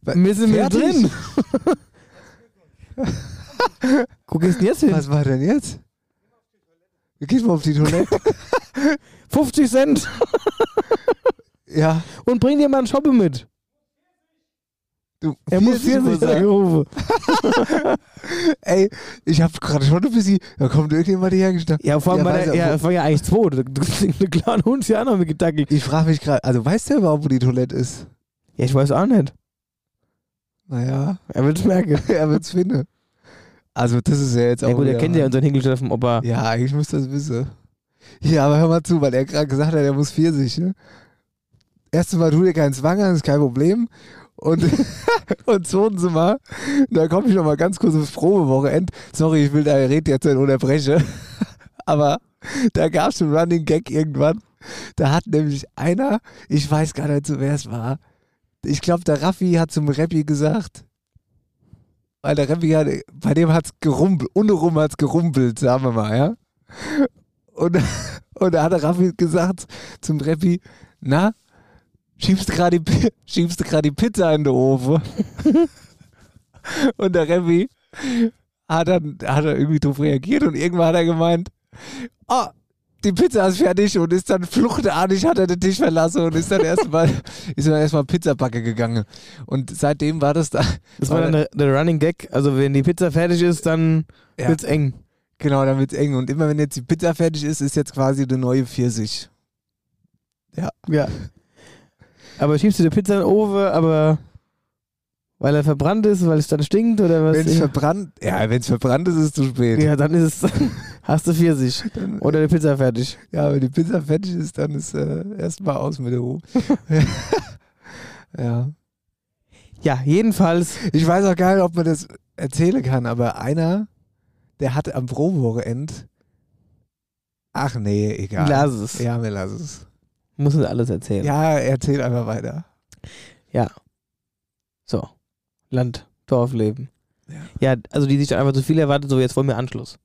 Wir sind mit Fertig? drin. Gehst du denn jetzt hin? Was war denn jetzt? Gehen mal auf die Toilette. 50 Cent ja, und bring dir mal einen Shoppe mit. du. Er muss 40 40 er. angerufen. Ey, ich hab gerade schon ein bisschen. Da kommt irgendjemand hergestellt. Ja, vor allem Ja, der, er, ja, wo- das war ja eigentlich zwei. Der kleine Hund ja noch mit gedackelt. Ich frage mich gerade, also weißt du überhaupt, wo die Toilette ist? Ja, ich weiß auch nicht. Naja, Er wird es merken. er wird's finden. Also, das ist ja jetzt auch. Ja gut, er kennt ja unseren Hinkelsteller vom Opa. Ja, eigentlich müsste das wissen. Ja, aber hör mal zu, weil er gerade gesagt hat, er muss 40, ne? Erstens mal, tu dir keinen Zwang an, ist kein Problem. Und, und zweitens mal, da komme ich noch mal ganz kurz aufs Probewochenende. Sorry, ich will da Red jetzt nicht unterbrechen. Aber da gab es einen Running Gag irgendwann. Da hat nämlich einer, ich weiß gar nicht, so wer es war. Ich glaube, der Raffi hat zum Rappi gesagt, weil der hat, bei dem hat es gerumpelt, untenrum hat es gerumpelt, sagen wir mal, ja. Und, und da hat der Raffi gesagt zum Rappi, na, schiebst du gerade die, die Pizza in den Ofen? und der Rappi hat dann hat er irgendwie drauf reagiert und irgendwann hat er gemeint, oh, die Pizza ist fertig und ist dann fluchtartig, hat er den Tisch verlassen und ist dann erstmal ist dann erstmal Pizzabacke gegangen. Und seitdem war das da. Das war dann der, Running Gag. Also wenn die Pizza fertig ist, dann Ja. wird's eng. Genau, dann wird's eng. Und immer wenn jetzt die Pizza fertig ist, ist jetzt quasi eine neue Pfirsich. Ja. Aber schiebst du die Pizza in den Ofen, aber weil er verbrannt ist, weil es dann stinkt oder was? Wenn es verbrannt, ja, wenn es verbrannt ist, ist es zu spät. ja, dann ist es, hast du Pfirsich. Dann, Oder die Pizza fertig. ja, wenn die Pizza fertig ist, dann ist äh, erstmal aus mit der Ruhe. ja. Ja, jedenfalls. Ich weiß auch gar nicht, ob man das erzählen kann, aber einer, der hatte am Probewochenende. Ach nee, egal. Lass es. Ja, wir lassen es. Muss uns alles erzählen. Ja, erzähl einfach weiter. So. Land, Dorfleben. Ja. Ja, also die sich dann einfach zu viel erwartet, so jetzt wollen wir Anschluss.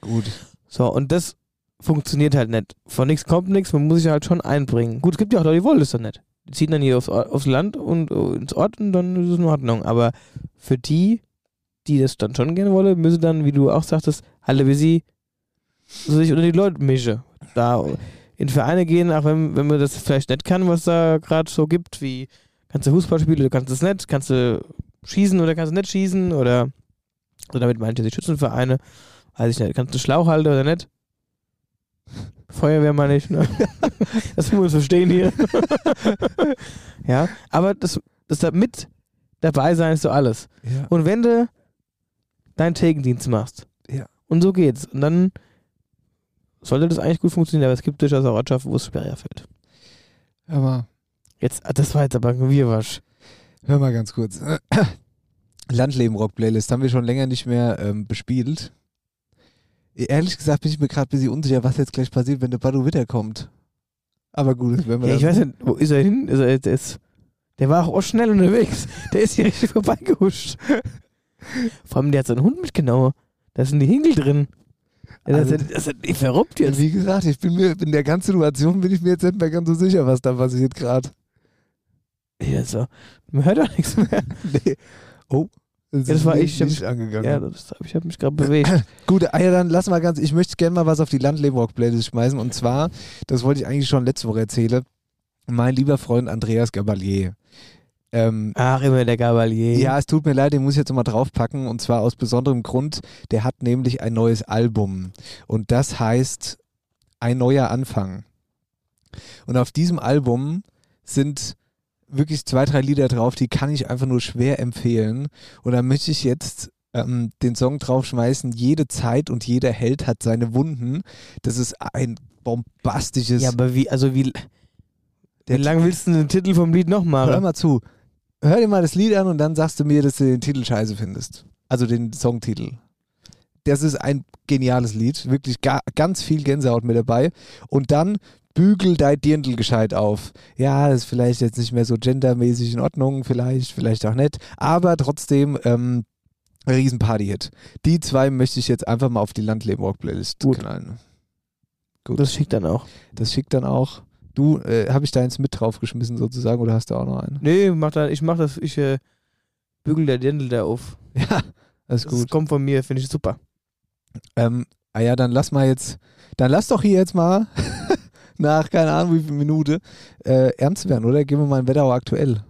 Gut. So, und das funktioniert halt nicht. Von nichts kommt nichts, man muss sich halt schon einbringen. Gut, es gibt ja auch Leute, die wollen das dann nicht. Die ziehen dann hier aufs, aufs Land und äh, ins Ort und dann ist es in Ordnung. Aber für die, die das dann schon gerne wollen, müssen dann, wie du auch sagtest, alle wie sie so sich unter die Leute mischen. Da in Vereine gehen, auch wenn, wenn man das vielleicht nicht kann, was da gerade so gibt, wie kannst du Fußball spielen oder kannst du es nicht, kannst du schießen oder kannst du nicht schießen oder so damit meinte die Schützenvereine, weiß ich nicht, kannst du Schlauch halten oder nicht? Feuerwehr meine ich, ne? Das muss man verstehen hier. ja, aber das, das da mit dabei sein ist so alles. Ja. Und wenn du deinen Thekendienst machst, Ja. und so geht's, und dann sollte das eigentlich gut funktionieren, aber es gibt durchaus auch Ortschaften, wo es schwerer fällt. Hör mal, Jetzt, ah, das war jetzt aber ein Wirrwarr. hör mal ganz kurz. Landleben-Rock-Playlist haben wir schon länger nicht mehr ähm, bespielt. Ehrlich gesagt bin ich mir gerade ein bisschen unsicher, was jetzt gleich passiert, wenn der Badu wiederkommt. Aber gut, wenn wir Ja, ich weiß nicht, wo ist er hin? Ist er jetzt, ist, der war auch schnell unterwegs. Der ist hier richtig vorbeigehuscht. Vor allem, der hat so einen Hund mitgenommen. Da sind die Hinkel drin. Ja, das, Also- ist, das ist nicht verrückt jetzt. Wie gesagt, ich bin mir in der ganzen Situation bin ich mir jetzt nicht mehr ganz so sicher, was da passiert gerade. Ja, so. Man hört doch nichts mehr. nee. Oh. Das, Ja, das war ich, ich nicht mich- angegangen. Ja, das, ich habe mich gerade bewegt. Gut, ah ja, dann lass mal ganz, ich möchte gerne mal was auf die Landleben-Rock-Playlist schmeißen und zwar, das wollte ich eigentlich schon letzte Woche erzählen, mein lieber Freund Andreas Gabalier. Ähm, Ach, immer der Gabalier. ja, es tut mir leid, den muss ich jetzt mal draufpacken und zwar aus besonderem Grund, der hat nämlich ein neues Album und das heißt Ein neuer Anfang. Und auf diesem Album sind wirklich zwei, drei Lieder drauf, die kann ich einfach nur schwer empfehlen. Und da möchte ich jetzt ähm, den Song draufschmeißen, jede Zeit und jeder Held hat seine Wunden. Das ist ein bombastisches... Ja, aber wie, also wie, wie Der- lang willst du den Titel vom Lied noch Hör mal zu. Hör dir mal das Lied an und dann sagst du mir, dass du den Titel scheiße findest. Also den Songtitel. Das ist ein geniales Lied. Wirklich ga, ganz viel Gänsehaut mit dabei. Und dann bügel dein Dirndl gescheit auf. Ja, das ist vielleicht jetzt nicht mehr so gendermäßig in Ordnung, vielleicht, vielleicht auch nicht. Aber trotzdem, ähm, Riesenparty-Hit. Die zwei möchte ich jetzt einfach mal auf die Landleben-Rock-Playlist knallen. Gut. Das schickt dann auch. Das schickt dann auch. Du, äh, habe ich da eins mit draufgeschmissen sozusagen oder hast du auch noch einen? Nee, mach da, ich mach das, ich äh, bügel der Dirndl da auf. Ja, alles Das gut. kommt von mir, finde ich super. Ähm, ah ja, dann lass mal jetzt, dann lass doch hier jetzt mal nach, keine Ahnung wie viel Minute, äh, ernst werden, oder? Gehen wir mal in Wetterau aktuell.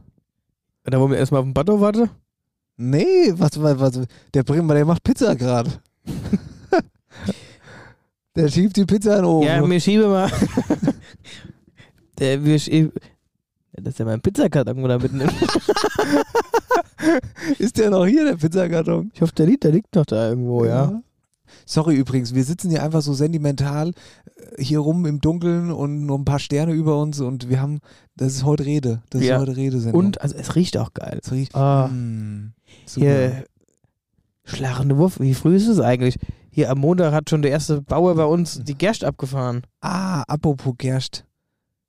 Da wollen wir erstmal auf den Bato warten. Nee, was, was, was der Bremer, der macht Pizza gerade. der schiebt die Pizza in Ofen. Ja, mir schiebe mal. der, wir schieben. Ja, das ist ja mein Pizzakarton, da mitnimmt. Ist der noch hier, der Pizzakarton? Ich hoffe, der liegt, der liegt noch da irgendwo, ja. Sorry übrigens, wir sitzen hier einfach so sentimental äh, hier rum im Dunkeln und nur ein paar Sterne über uns und wir haben, das ist heute Rede. Das Ja. ist heute Redesendung. Und, also es riecht auch geil. Es riecht, Ah. mm, super. Hier, schlagende Wurf, wie früh ist es eigentlich? Hier am Montag hat schon der erste Bauer bei uns die Gerst abgefahren. Ah, apropos Gerst.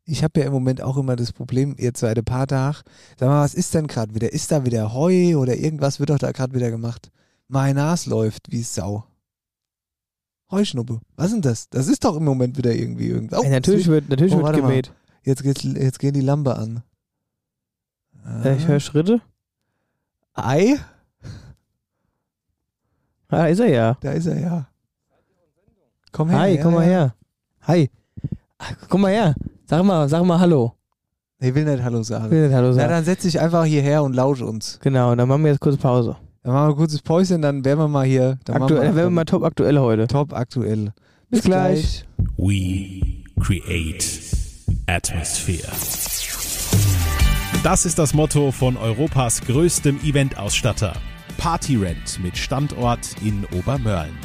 Ich habe ja im Moment auch immer das Problem, jetzt seit ein paar Tagen. Sag mal, was ist denn gerade wieder? Ist da wieder Heu oder irgendwas wird doch da gerade wieder gemacht? Mein Nas läuft wie Sau. Heuschnuppe. Was ist denn das? Das ist doch im Moment wieder irgendwie irgendwas. Ey, natürlich wird, natürlich Oh, wird gemäht. Jetzt, geht's, jetzt gehen die Lampe an. Äh, ich höre Schritte. Ei? Ah, ist er ja. Da ist er ja. Komm her. Hi, ja, komm mal ja. her. Hi. Ach, komm mal her. Sag mal, sag mal Hallo. Ich will nicht Hallo sagen. Ich will nicht Hallo Na, sagen. dann setz dich einfach hierher und lausch uns. Genau, dann machen wir jetzt kurz Pause. Dann machen wir ein kurzes Päuschen, dann werden wir mal hier. Dann Aktuell, werden wir mal top aktuell heute. top aktuell. Bis gleich. We create atmosphere. Das ist das Motto von Europas größtem Eventausstatter. Partyrent mit Standort in Obermörlen.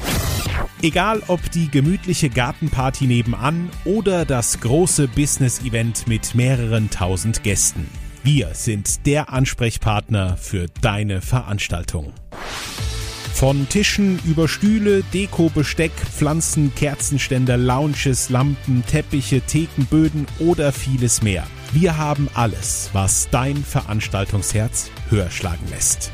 Egal ob die gemütliche Gartenparty nebenan oder das große Business-Event mit mehreren tausend Gästen. Wir sind der Ansprechpartner für deine Veranstaltung. Von Tischen über Stühle, Deko, Besteck, Pflanzen, Kerzenständer, Lounges, Lampen, Teppiche, Thekenböden oder vieles mehr. Wir haben alles, was dein Veranstaltungsherz höher schlagen lässt.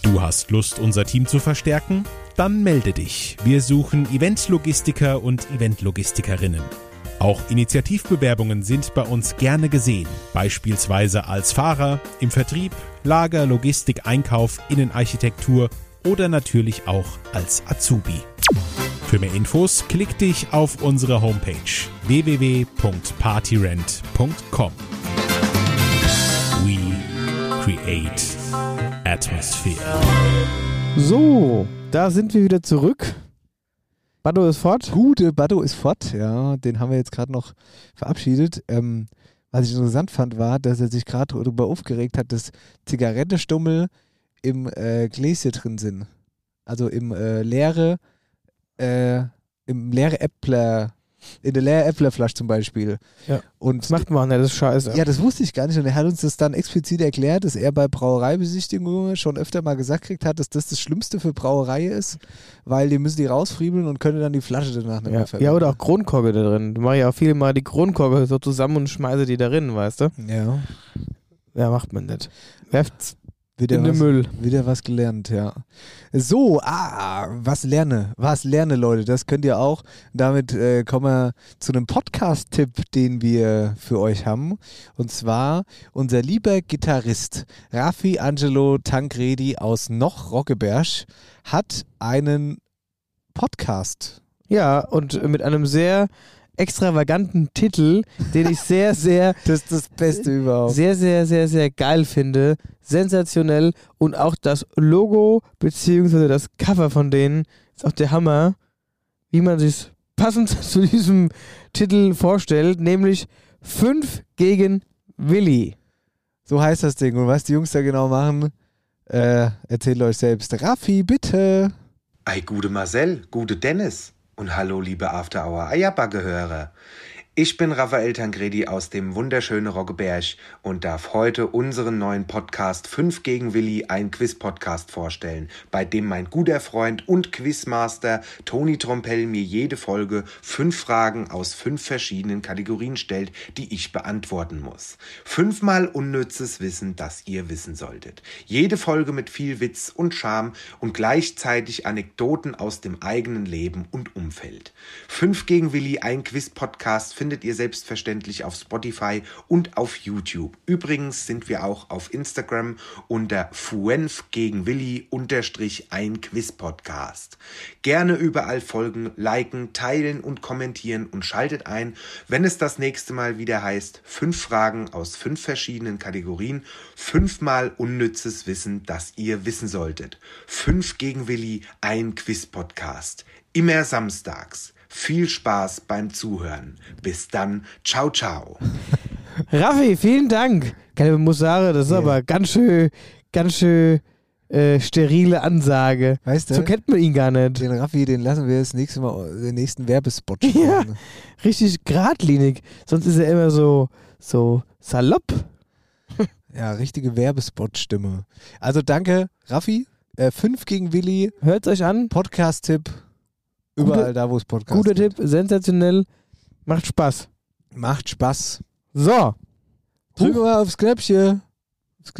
Du hast Lust, unser Team zu verstärken? Dann melde dich. Wir suchen Eventlogistiker und Eventlogistikerinnen. Auch Initiativbewerbungen sind bei uns gerne gesehen, beispielsweise als Fahrer, im Vertrieb, Lager, Logistik, Einkauf, Innenarchitektur oder natürlich auch als Azubi. Für mehr Infos klick dich auf unsere Homepage www.partyrent.com. We create atmosphere. So, da sind wir wieder zurück. Baddo ist fort. Gute Baddo ist fort, ja. Den haben wir jetzt gerade noch verabschiedet. Ähm, was ich interessant fand, war, dass er sich gerade darüber aufgeregt hat, dass Zigarettenstummel im äh, Gläschen drin sind. Also im äh, leere, äh, im leere Äppler, in der leere Äpplerflasche zum Beispiel. Ja. Und Das macht man, ne? das ist scheiße. ja, das wusste ich gar nicht. Und er hat uns das dann explizit erklärt, dass er bei Brauereibesichtigungen schon öfter mal gesagt kriegt hat, dass das das Schlimmste für Brauerei ist, weil die müssen die rausfriemeln und können dann die Flasche danach nicht mehr Ja, verwenden. ja, oder auch Kronkorke da drin. Du machst ja auch viele mal die Kronkorke so zusammen und schmeiße die da drin, weißt du? Ja, Ja, macht man nicht. Werft's wieder in was, Müll. wieder was gelernt, ja. So, ah, was lerne, was lerne, Leute, das könnt ihr auch. Damit äh, kommen wir zu einem Podcast-Tipp, den wir für euch haben. Und zwar unser lieber Gitarrist Raffi Angelo Tancredi aus Noch Roggeberg hat einen Podcast. Ja, und mit einem sehr extravaganten Titel, den ich sehr, sehr, Das ist das Beste überhaupt. sehr, sehr, sehr, sehr geil finde. Sensationell. Und auch das Logo beziehungsweise das Cover von denen ist auch der Hammer, wie man sich passend zu diesem Titel vorstellt, nämlich 5 gegen Willi. So heißt das Ding. Und was die Jungs da genau machen, äh, erzählt euch selbst. Raffi, bitte. Ei, gute Marcel, gute Dennis und hallo liebe After Hour Eierbacke-Hörer. Ich bin Raphael Tangredi aus dem wunderschönen Roggeberg und darf heute unseren neuen Podcast 5 gegen Willi, ein Quiz-Podcast vorstellen, bei dem mein guter Freund und Quizmaster Toni Trompell mir jede Folge fünf Fragen aus fünf verschiedenen Kategorien stellt, die ich beantworten muss. Fünfmal unnützes Wissen, das ihr wissen solltet. Jede Folge mit viel Witz und Charme und gleichzeitig Anekdoten aus dem eigenen Leben und Umfeld. 5 gegen Willi, ein Quiz-Podcast findet ihr selbstverständlich auf Spotify und auf YouTube. Übrigens sind wir auch auf Instagram unter Fuenf gegen Willi unterstrich ein Quiz-Podcast. Gerne überall folgen, liken, teilen und kommentieren und schaltet ein, wenn es das nächste Mal wieder heißt, fünf Fragen aus fünf verschiedenen Kategorien, fünfmal unnützes Wissen, das ihr wissen solltet. Fünf gegen Willi, ein Quiz-Podcast. Immer samstags. Viel Spaß beim Zuhören. Bis dann. Ciao, ciao. Raffi, vielen Dank. Gelbe Musare, das ist Ja. aber ganz schön, ganz schön äh, sterile Ansage. Weißt du? So kennt man ihn gar nicht. Den Raffi, den lassen wir das nächste Mal, den nächsten Werbespot Ja. spielen. Richtig geradlinig. Sonst ist er immer so, so salopp. Ja, richtige Werbespot-Stimme. Also danke, Raffi. Äh, fünf gegen Willi, Hört's euch an. Podcast-Tipp. Überall da, wo es Podcasts Guter gibt. Tipp, sensationell. Macht Spaß. Macht Spaß. So, Drück mal aufs Knöpfchen.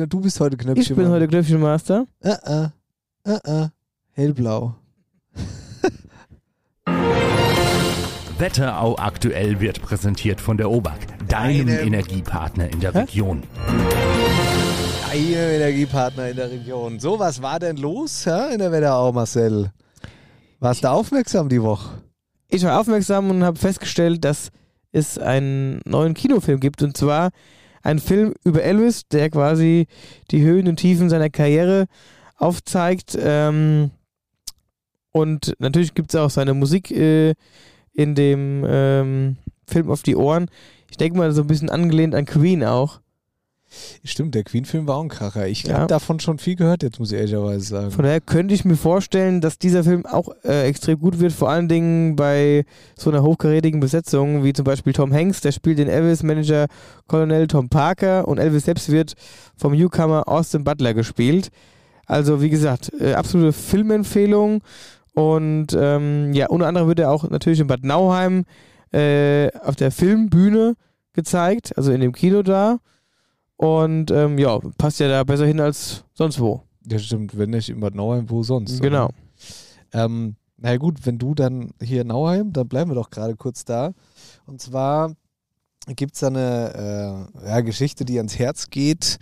Du bist heute Knöpfchen. ich bin heute Knöpfchenmaster. Äh, äh, äh, äh. Hellblau. Wetterau aktuell wird präsentiert von der OBAK, deinem Deinem- Energiepartner in der Hä? Region. Ihr Energiepartner in der Region. So, was war denn los ja, in der Wetterau, Marcel? Warst du aufmerksam die Woche? ich war aufmerksam und habe festgestellt, dass es einen neuen Kinofilm gibt. Und zwar ein Film über Elvis, der quasi die Höhen und Tiefen seiner Karriere aufzeigt. Ähm, und natürlich gibt es auch seine Musik äh, in dem ähm, Film auf die Ohren. Ich denke mal, so ein bisschen angelehnt an Queen auch. Stimmt, der Queen-Film war auch ein Kracher. Ich Ja. habe davon schon viel gehört, jetzt muss ich ehrlicherweise sagen. Von daher könnte ich mir vorstellen, dass dieser Film auch äh, extrem gut wird, vor allen Dingen bei so einer hochkarätigen Besetzung, wie zum Beispiel Tom Hanks, der spielt den Elvis-Manager Colonel Tom Parker und Elvis selbst wird vom Newcomer Austin Butler gespielt. Also wie gesagt, äh, absolute Filmempfehlung und ähm, ja, unter anderem wird er auch natürlich in Bad Nauheim äh, auf der Filmbühne gezeigt, also in dem Kino da. Und ähm, ja, passt ja da besser hin als sonst wo. Ja, stimmt, wenn nicht in Bad Nauheim, wo sonst? Genau. oder? Ähm, na ja, gut, wenn du dann hier in Nauheim, dann bleiben wir doch gerade kurz da. Und zwar gibt es da eine äh, ja, Geschichte, die ans Herz geht.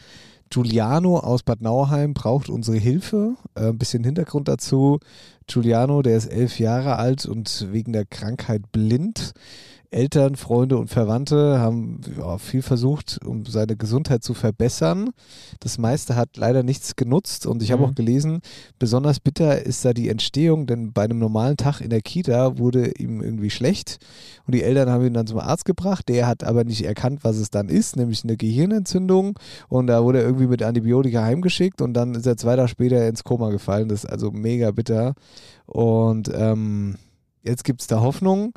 Giuliano aus Bad Nauheim braucht unsere Hilfe. Äh, ein bisschen Hintergrund dazu. Giuliano, der ist elf Jahre alt und wegen der Krankheit blind. Eltern, Freunde und Verwandte haben ja, viel versucht, um seine Gesundheit zu verbessern. Das meiste hat leider nichts genutzt und ich habe Mhm. auch gelesen, besonders bitter ist da die Entstehung, denn bei einem normalen Tag in der Kita wurde ihm irgendwie schlecht und die Eltern haben ihn dann zum Arzt gebracht. Der hat aber nicht erkannt, was es dann ist, nämlich eine Gehirnentzündung und da wurde er irgendwie mit Antibiotika heimgeschickt und dann ist er zwei Tage später ins Koma gefallen. Das ist also mega bitter und ähm, jetzt gibt es da Hoffnung,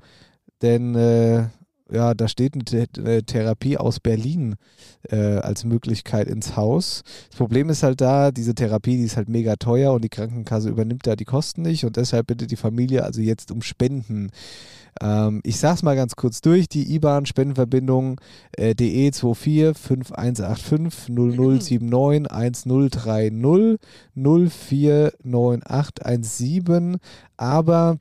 denn äh, ja, da steht eine, The eine Therapie aus Berlin äh, als Möglichkeit ins Haus. Das Problem ist halt da, diese Therapie, die ist halt mega teuer und die Krankenkasse übernimmt da die Kosten nicht und deshalb bittet die Familie also jetzt um Spenden. Ähm, ich sag's mal ganz kurz durch, die IBAN Spendenverbindung äh, DE24 5185 0079 1030 049817, aber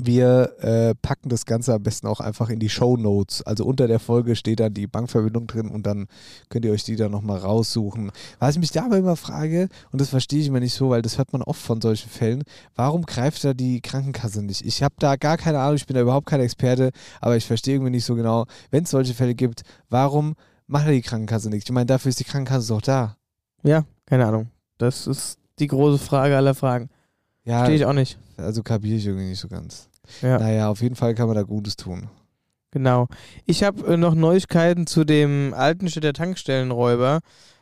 wir äh, packen das Ganze am besten auch einfach in die Show Notes. Also unter der Folge steht dann die Bankverbindung drin und dann könnt ihr euch die dann nochmal raussuchen. Was ich mich dabei immer frage, und das verstehe ich immer nicht so, weil das hört man oft von solchen Fällen, warum greift da die Krankenkasse nicht? Ich habe da gar keine Ahnung, ich bin da überhaupt kein Experte, aber ich verstehe irgendwie nicht so genau, wenn es solche Fälle gibt, warum macht da die Krankenkasse nichts? Ich meine, dafür ist die Krankenkasse doch da. Ja, keine Ahnung. Das ist die große Frage aller Fragen. Ja, Verstehe ich auch nicht. also kapiere ich irgendwie nicht so ganz. Ja, Naja, auf jeden Fall kann man da Gutes tun. genau. Ich habe äh, noch Neuigkeiten zu dem Altenstädter Tankstellenräuber.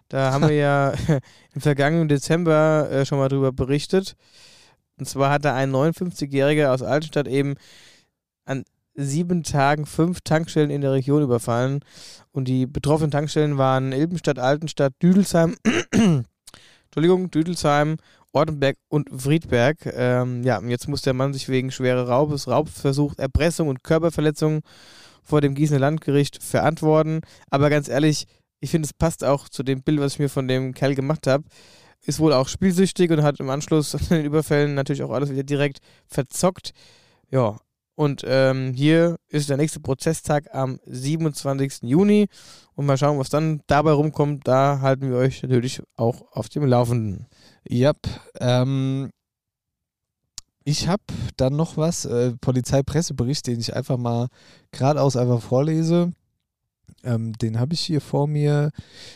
Da haben wir ja im vergangenen Dezember äh, schon mal drüber berichtet. Und zwar hat da ein 59-Jähriger aus Altenstadt eben an sieben Tagen fünf Tankstellen in der Region überfallen. Und die betroffenen Tankstellen waren Ilbenstadt, Altenstadt, Düdelsheim, Entschuldigung, Düdelsheim, Ortenberg und Friedberg. Ähm, ja, jetzt muss der Mann sich wegen schwerer Raubes, Raubversuch, Erpressung und Körperverletzung vor dem Gießener Landgericht verantworten. Aber ganz ehrlich, ich finde, es passt auch zu dem Bild, was ich mir von dem Kerl gemacht habe. Ist wohl auch spielsüchtig und hat im Anschluss an den Überfällen natürlich auch alles wieder direkt verzockt. Ja, und ähm, hier ist der nächste Prozesstag am 27. Juni. Und mal schauen, was dann dabei rumkommt. Da halten wir euch natürlich auch auf dem Laufenden. Yep. Ähm, ich habe dann noch was, äh, Polizeipressebericht, den ich einfach mal geradeaus einfach vorlese. Ähm, den habe ich hier vor mir.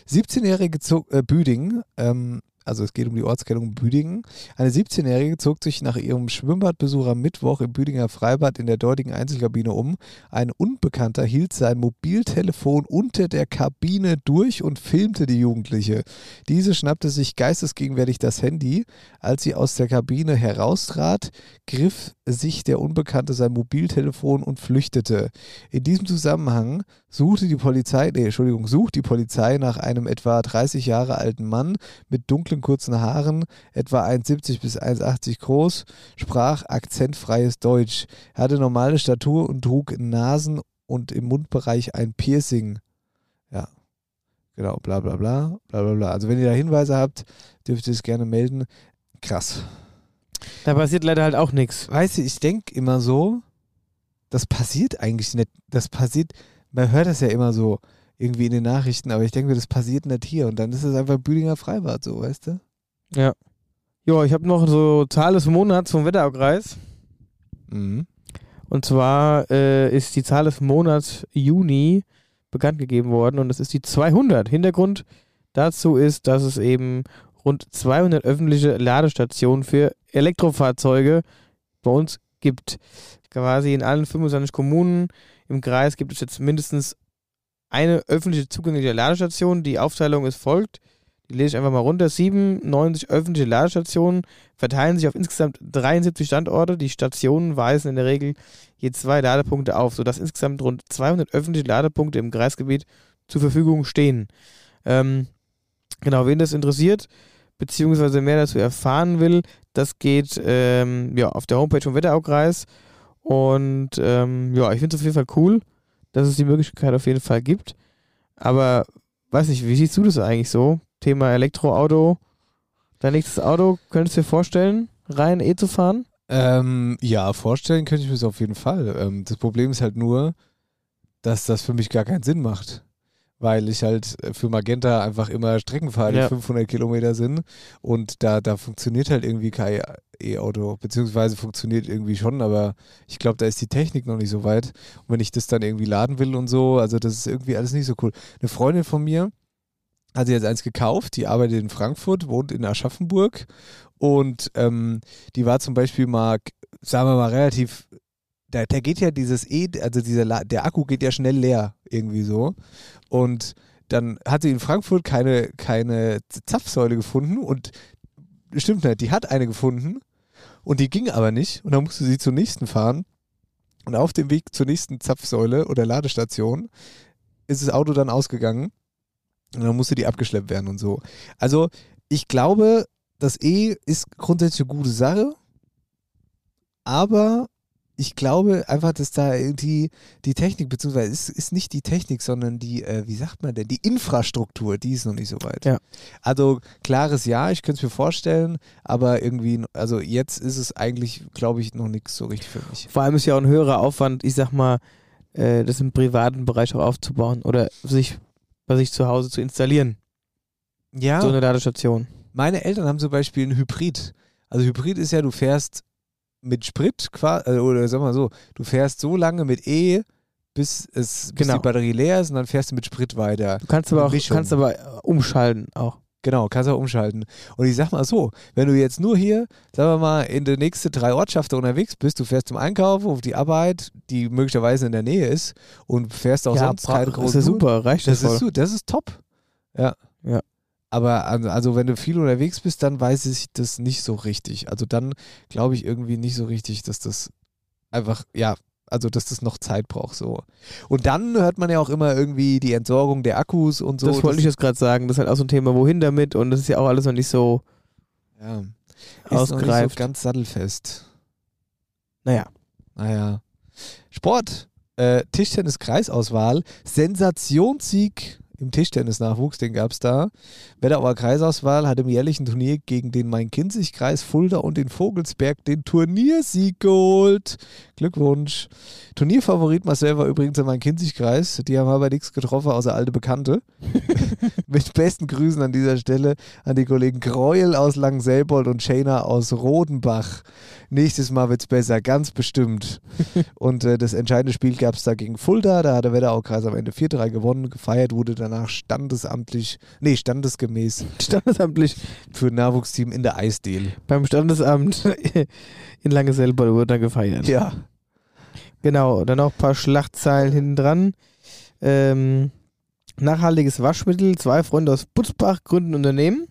17-jährige zog, äh, Büding, ähm, also es geht um die Ortskennung Büdingen. Eine 17-jährige zog sich nach ihrem Schwimmbadbesuch am Mittwoch im Büdinger Freibad in der dortigen Einzelkabine um. Ein Unbekannter hielt sein Mobiltelefon unter der Kabine durch und filmte die Jugendliche. Diese schnappte sich geistesgegenwärtig das Handy. Als sie aus der Kabine heraustrat, griff sich der Unbekannte sein Mobiltelefon und flüchtete. In diesem Zusammenhang suchte die Polizei, nee, Entschuldigung, sucht die Polizei nach einem etwa 30 Jahre alten Mann mit dunklen kurzen Haaren, etwa 1,70 bis 1,80 groß, sprach akzentfreies Deutsch. Er hatte normale Statur und trug Nasen- und im Mundbereich ein Piercing. Ja, genau, bla bla bla, bla bla bla. Also wenn ihr da Hinweise habt, dürft ihr es gerne melden. Krass. Da passiert leider halt auch nichts. Weißt du, ich denke immer so, das passiert eigentlich nicht. Das passiert, man hört das ja immer so irgendwie in den Nachrichten, aber ich denke mir, das passiert nicht hier. Und dann ist es einfach Büdinger Freibad, so, weißt du? Ja. Ja, ich habe noch so Zahl des Monats vom Wetteraukreis. Mhm. Und zwar äh, ist die Zahl des Monats Juni bekannt gegeben worden und das ist die 200. Hintergrund dazu ist, dass es eben rund 200 öffentliche Ladestationen für Elektrofahrzeuge bei uns gibt. Quasi in allen 25 Kommunen im Kreis gibt es jetzt mindestens eine öffentliche zugängliche Ladestation. Die Aufteilung ist folgt. Die lese ich einfach mal runter. 97 öffentliche Ladestationen verteilen sich auf insgesamt 73 Standorte. Die Stationen weisen in der Regel je zwei Ladepunkte auf, sodass insgesamt rund 200 öffentliche Ladepunkte im Kreisgebiet zur Verfügung stehen. Ähm, genau, wen das interessiert, beziehungsweise mehr dazu erfahren will, das geht ähm, ja, auf der Homepage vom Wetteraukreis. Und ähm, ja, ich finde es auf jeden Fall cool, dass es die Möglichkeit auf jeden Fall gibt. Aber weiß nicht, wie siehst du das eigentlich so? Thema Elektroauto. Dein nächstes Auto, könntest du dir vorstellen, rein eh zu fahren? Ähm, ja, vorstellen könnte ich mir das auf jeden Fall. Ähm, das Problem ist halt nur, dass das für mich gar keinen Sinn macht. Weil ich halt für Magenta einfach immer Strecken fahre, die Ja. 500 Kilometer sind. Und da, da funktioniert halt irgendwie kein E-Auto. Beziehungsweise funktioniert irgendwie schon, aber ich glaube, da ist die Technik noch nicht so weit. Und wenn ich das dann irgendwie laden will und so, also das ist irgendwie alles nicht so cool. Eine Freundin von mir hat sich jetzt eins gekauft, die arbeitet in Frankfurt, wohnt in Aschaffenburg und ähm, die war zum Beispiel mal, sagen wir mal, relativ, da, da geht ja dieses E, also dieser, La- der Akku geht ja schnell leer, irgendwie so. Und dann hat sie in Frankfurt keine, keine Zapfsäule gefunden und stimmt nicht, die hat eine gefunden und die ging aber nicht und dann musste sie zur nächsten fahren. Und auf dem Weg zur nächsten Zapfsäule oder Ladestation ist das Auto dann ausgegangen und dann musste die abgeschleppt werden und so. Also ich glaube, das E ist grundsätzlich eine gute Sache, aber ich glaube einfach, dass da irgendwie die Technik, beziehungsweise es ist nicht die Technik, sondern die, äh, wie sagt man denn, die Infrastruktur, die ist noch nicht so weit. Ja. Also klares Ja, ich könnte es mir vorstellen, aber irgendwie, also jetzt ist es eigentlich, glaube ich, noch nichts so richtig für mich. Vor allem ist ja auch ein höherer Aufwand, ich sag mal, äh, das im privaten Bereich auch aufzubauen oder sich bei sich zu Hause zu installieren. Ja. So eine Ladestation. Meine Eltern haben zum Beispiel einen Hybrid. Also Hybrid ist ja, du fährst mit Sprit, äh, oder sag mal so, du fährst so lange mit E, bis, es, bis Genau. die Batterie leer ist und dann fährst du mit Sprit weiter. Du kannst aber auch Mischung. kannst aber äh, umschalten auch. Genau, kannst auch umschalten. Und ich sag mal so, wenn du jetzt nur hier, sagen wir mal, in der nächsten drei Ortschaften unterwegs bist, du fährst zum Einkaufen auf die Arbeit, die möglicherweise in der Nähe ist und fährst auch sonst bra- keine ist großen ja super, reicht Das das, ist, voll. su- das ist top. Ja. Ja. Aber also, wenn du viel unterwegs bist, dann weiß ich das nicht so richtig. Also dann glaube ich irgendwie nicht so richtig, dass das einfach, ja, also dass das noch Zeit braucht so. Und dann hört man ja auch immer irgendwie die Entsorgung der Akkus und so. das wollte ich jetzt gerade sagen. Das ist halt auch so ein Thema, wohin damit und das ist ja auch alles noch nicht so ja, ist noch nicht so ausgereift. ganz sattelfest. naja. Naja. Sport. Äh, Tischtennis-Kreisauswahl. Sensationssieg im Tischtennis-Nachwuchs, den gab es da. Wetterauer Kreisauswahl hat im jährlichen Turnier gegen den Main-Kinzig-Kreis, Fulda und den Vogelsberg den Turniersieg geholt. Glückwunsch. Turnierfavorit Marcel war übrigens der Main-Kinzig-Kreis. Die haben aber nichts getroffen, außer alte Bekannte. Mit besten Grüßen an dieser Stelle an die Kollegen Greuel aus Langselbold und Schäner aus Rodenbach. Nächstes Mal wird's besser, ganz bestimmt. und äh, das entscheidende Spiel gab es da gegen Fulda. Da hat der Wetterau-Kreis am Ende 4-3 gewonnen. Gefeiert wurde danach standesamtlich, nee, standesgemäß Standesamtlich für ein Nachwuchsteam in der Eisdeal. beim Standesamt in Langeselbold wurde dann gefeiert. Ja. Genau, dann noch ein paar Schlagzeilen hinten dran. Ähm, nachhaltiges Waschmittel, zwei Freunde aus Butzbach gründen Unternehmen.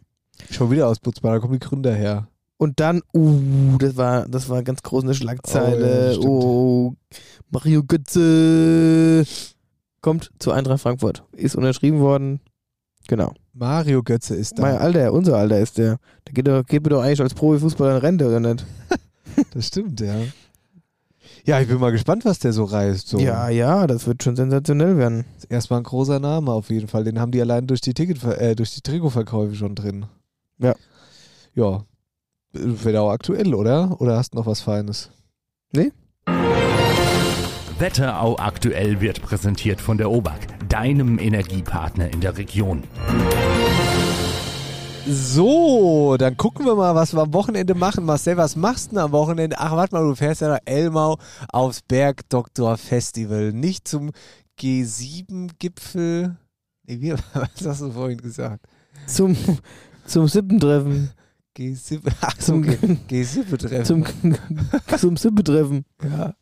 Schon wieder aus Butzbach, da kommen die Gründer her. Und dann, uh, das war, das war ganz groß eine Oh, ja, Schlagzeile. das stimmt. Oh, Mario Götze kommt zu Eintracht Frankfurt. Ist unterschrieben worden. Genau. Mario Götze ist da. Mein Alter, unser Alter ist der. Der geht, doch, geht mir doch eigentlich als Profifußballer in Rente, oder nicht? Das stimmt, ja. Ja, ich bin mal gespannt, was der so reißt. So. Ja, ja, das wird schon sensationell werden. Erstmal ein großer Name auf jeden Fall. Den haben die allein durch die Ticket, äh, durch die Trikotverkäufe schon drin. Ja. Ja. Wäre auch aktuell, oder? Oder hast du noch was Feines? Wetterau aktuell wird präsentiert von der OBAK, deinem Energiepartner in der Region. So, dann gucken wir mal, was wir am Wochenende machen. Marcel, was machst du denn am Wochenende? Ach, warte mal, du fährst ja nach Elmau aufs Bergdoktor Festival. Nicht zum G7-Gipfel. Nee, wie, was hast du vorhin gesagt? Zum, zum Sippentreffen. G7, ach, Zum, okay. G7-Treffen. zum, zum Sippentreffen. Ja.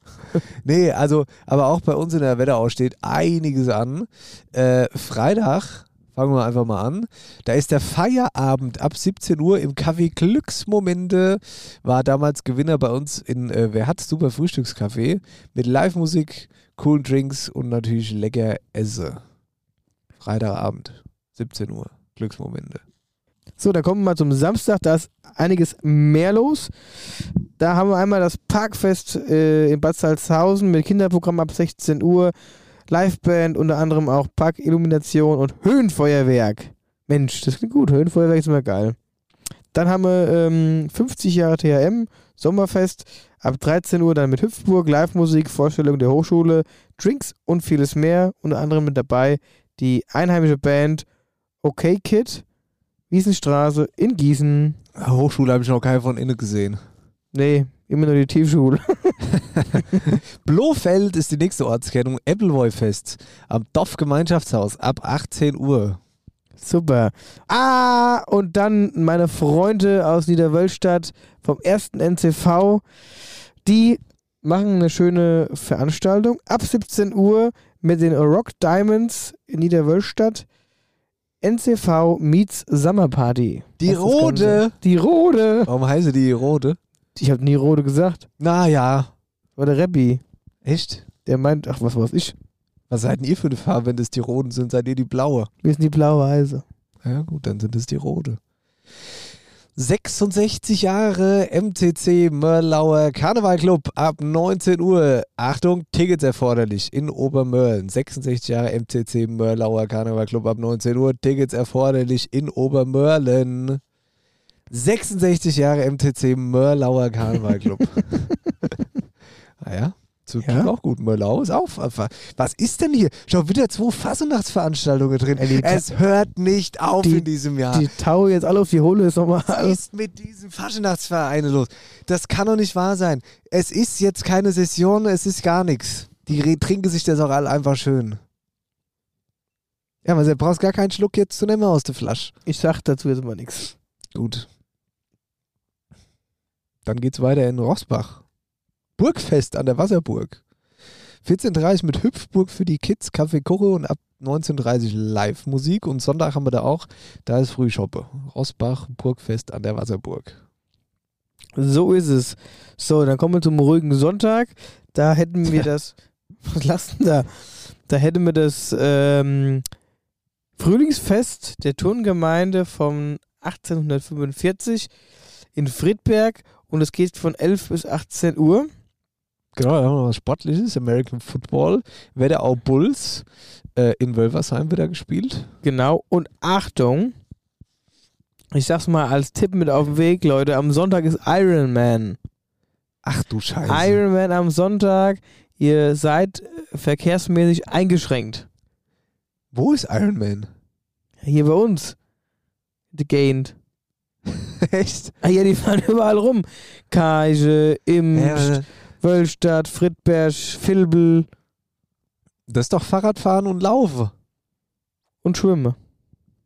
Nee, also, aber auch bei uns in der Wetterau steht einiges an. Äh, Freitag, fangen wir einfach mal an, da ist der Feierabend ab 17 Uhr im Café Glücksmomente, war damals Gewinner bei uns in äh, Wer hat super Frühstückscafé mit Live-Musik, coolen Drinks und natürlich lecker Esse. Freitagabend, 17 Uhr, Glücksmomente. So, dann kommen wir mal zum Samstag. Da ist einiges mehr los. Da haben wir einmal das Parkfest äh, in Bad Salzhausen mit Kinderprogramm ab 16 Uhr. Liveband, unter anderem auch Parkillumination und Höhenfeuerwerk. Mensch, das klingt gut. Höhenfeuerwerk ist immer geil. Dann haben wir ähm, 50 Jahre THM, Sommerfest, ab 13 Uhr dann mit Hüpfburg, Live-Musik, Vorstellung der Hochschule, Drinks und vieles mehr. Unter anderem mit dabei die einheimische Band OK Kid, Wiesenstraße in Gießen. Hochschule habe ich noch keinen von innen gesehen. Nee, immer nur die Tiefschule. Blofeld ist die nächste Ortskennung, Appleboy-Fest am Dorfgemeinschaftshaus ab 18 Uhr. Super. Ah, und dann meine Freunde aus Niederwölstadt vom ersten NCV, die machen eine schöne Veranstaltung ab 17 Uhr mit den Rock Diamonds in Niederwölstadt. NCV meets Summer Party. Die Das Rode. Die Rode. Warum heiße die Rode? Ich habe nie Rode gesagt. Naja. War der Rebbi. Echt? Der meint, ach, was weiß ich. Was seid denn ihr für eine Farbe, wenn das die Roden sind? Seid ihr die blaue? Wir sind die blaue Eise. Ja gut, dann sind es die Rode. 66 Jahre MCC Mörlauer Karnevalclub ab 19 Uhr. Achtung, Tickets erforderlich in Obermörlen. 66 Jahre MCC Mörlauer Karnevalclub ab 19 Uhr. Tickets erforderlich in Obermörlen. 66 Jahre MCC Mörlauer Karnevalclub. naja, so Ja. auch gut. Mörlau ist auch. Was ist denn hier? Schau, wieder zwei Fasernachtsveranstaltungen drin. Ey, es hört nicht auf die- in diesem Jahr. Die Tau jetzt alle auf die Hohle ist nochmal Was ist mit diesen Faschenachtsvereinen los? Das kann doch nicht wahr sein. Es ist jetzt keine Session, es ist gar nichts. Die trinken sich das auch alle einfach schön. Ja, aber du brauchst gar keinen Schluck jetzt zu nehmen aus der Flasche. Ich sag dazu jetzt mal nichts. Gut. Dann geht's weiter in Rossbach. Burgfest an der Wasserburg. 14.30 mit Hüpfburg für die Kids, Kaffee Koche und ab 19.30 Live-Musik. Und Sonntag haben wir da auch, da ist Frühschoppe. Rossbach, Burgfest an der Wasserburg. So ist es. So, dann kommen wir zum ruhigen Sonntag. Da hätten wir das. Was lassen da? Da hätten wir das ähm, Frühlingsfest der Turngemeinde von 1845 in Friedberg und es geht von 11 bis 18 Uhr. Genau, da haben wir was Sportliches, American Football. Wetterau Bulls äh, in Wölversheim wieder gespielt. Genau. Und Achtung, ich sag's mal als Tipp mit auf den Weg, Leute. Am Sonntag ist Iron Man. Ach du Scheiße. Iron Man am Sonntag. Ihr seid verkehrsmäßig eingeschränkt. Wo ist Iron Man? Hier bei uns. The Gained. Echt? Ah ja, die fahren überall rum. Kaige, Imst, Ja, Wölstadt, Friedberg, Vilbel das ist doch Fahrradfahren und Laufen. und Schwimme.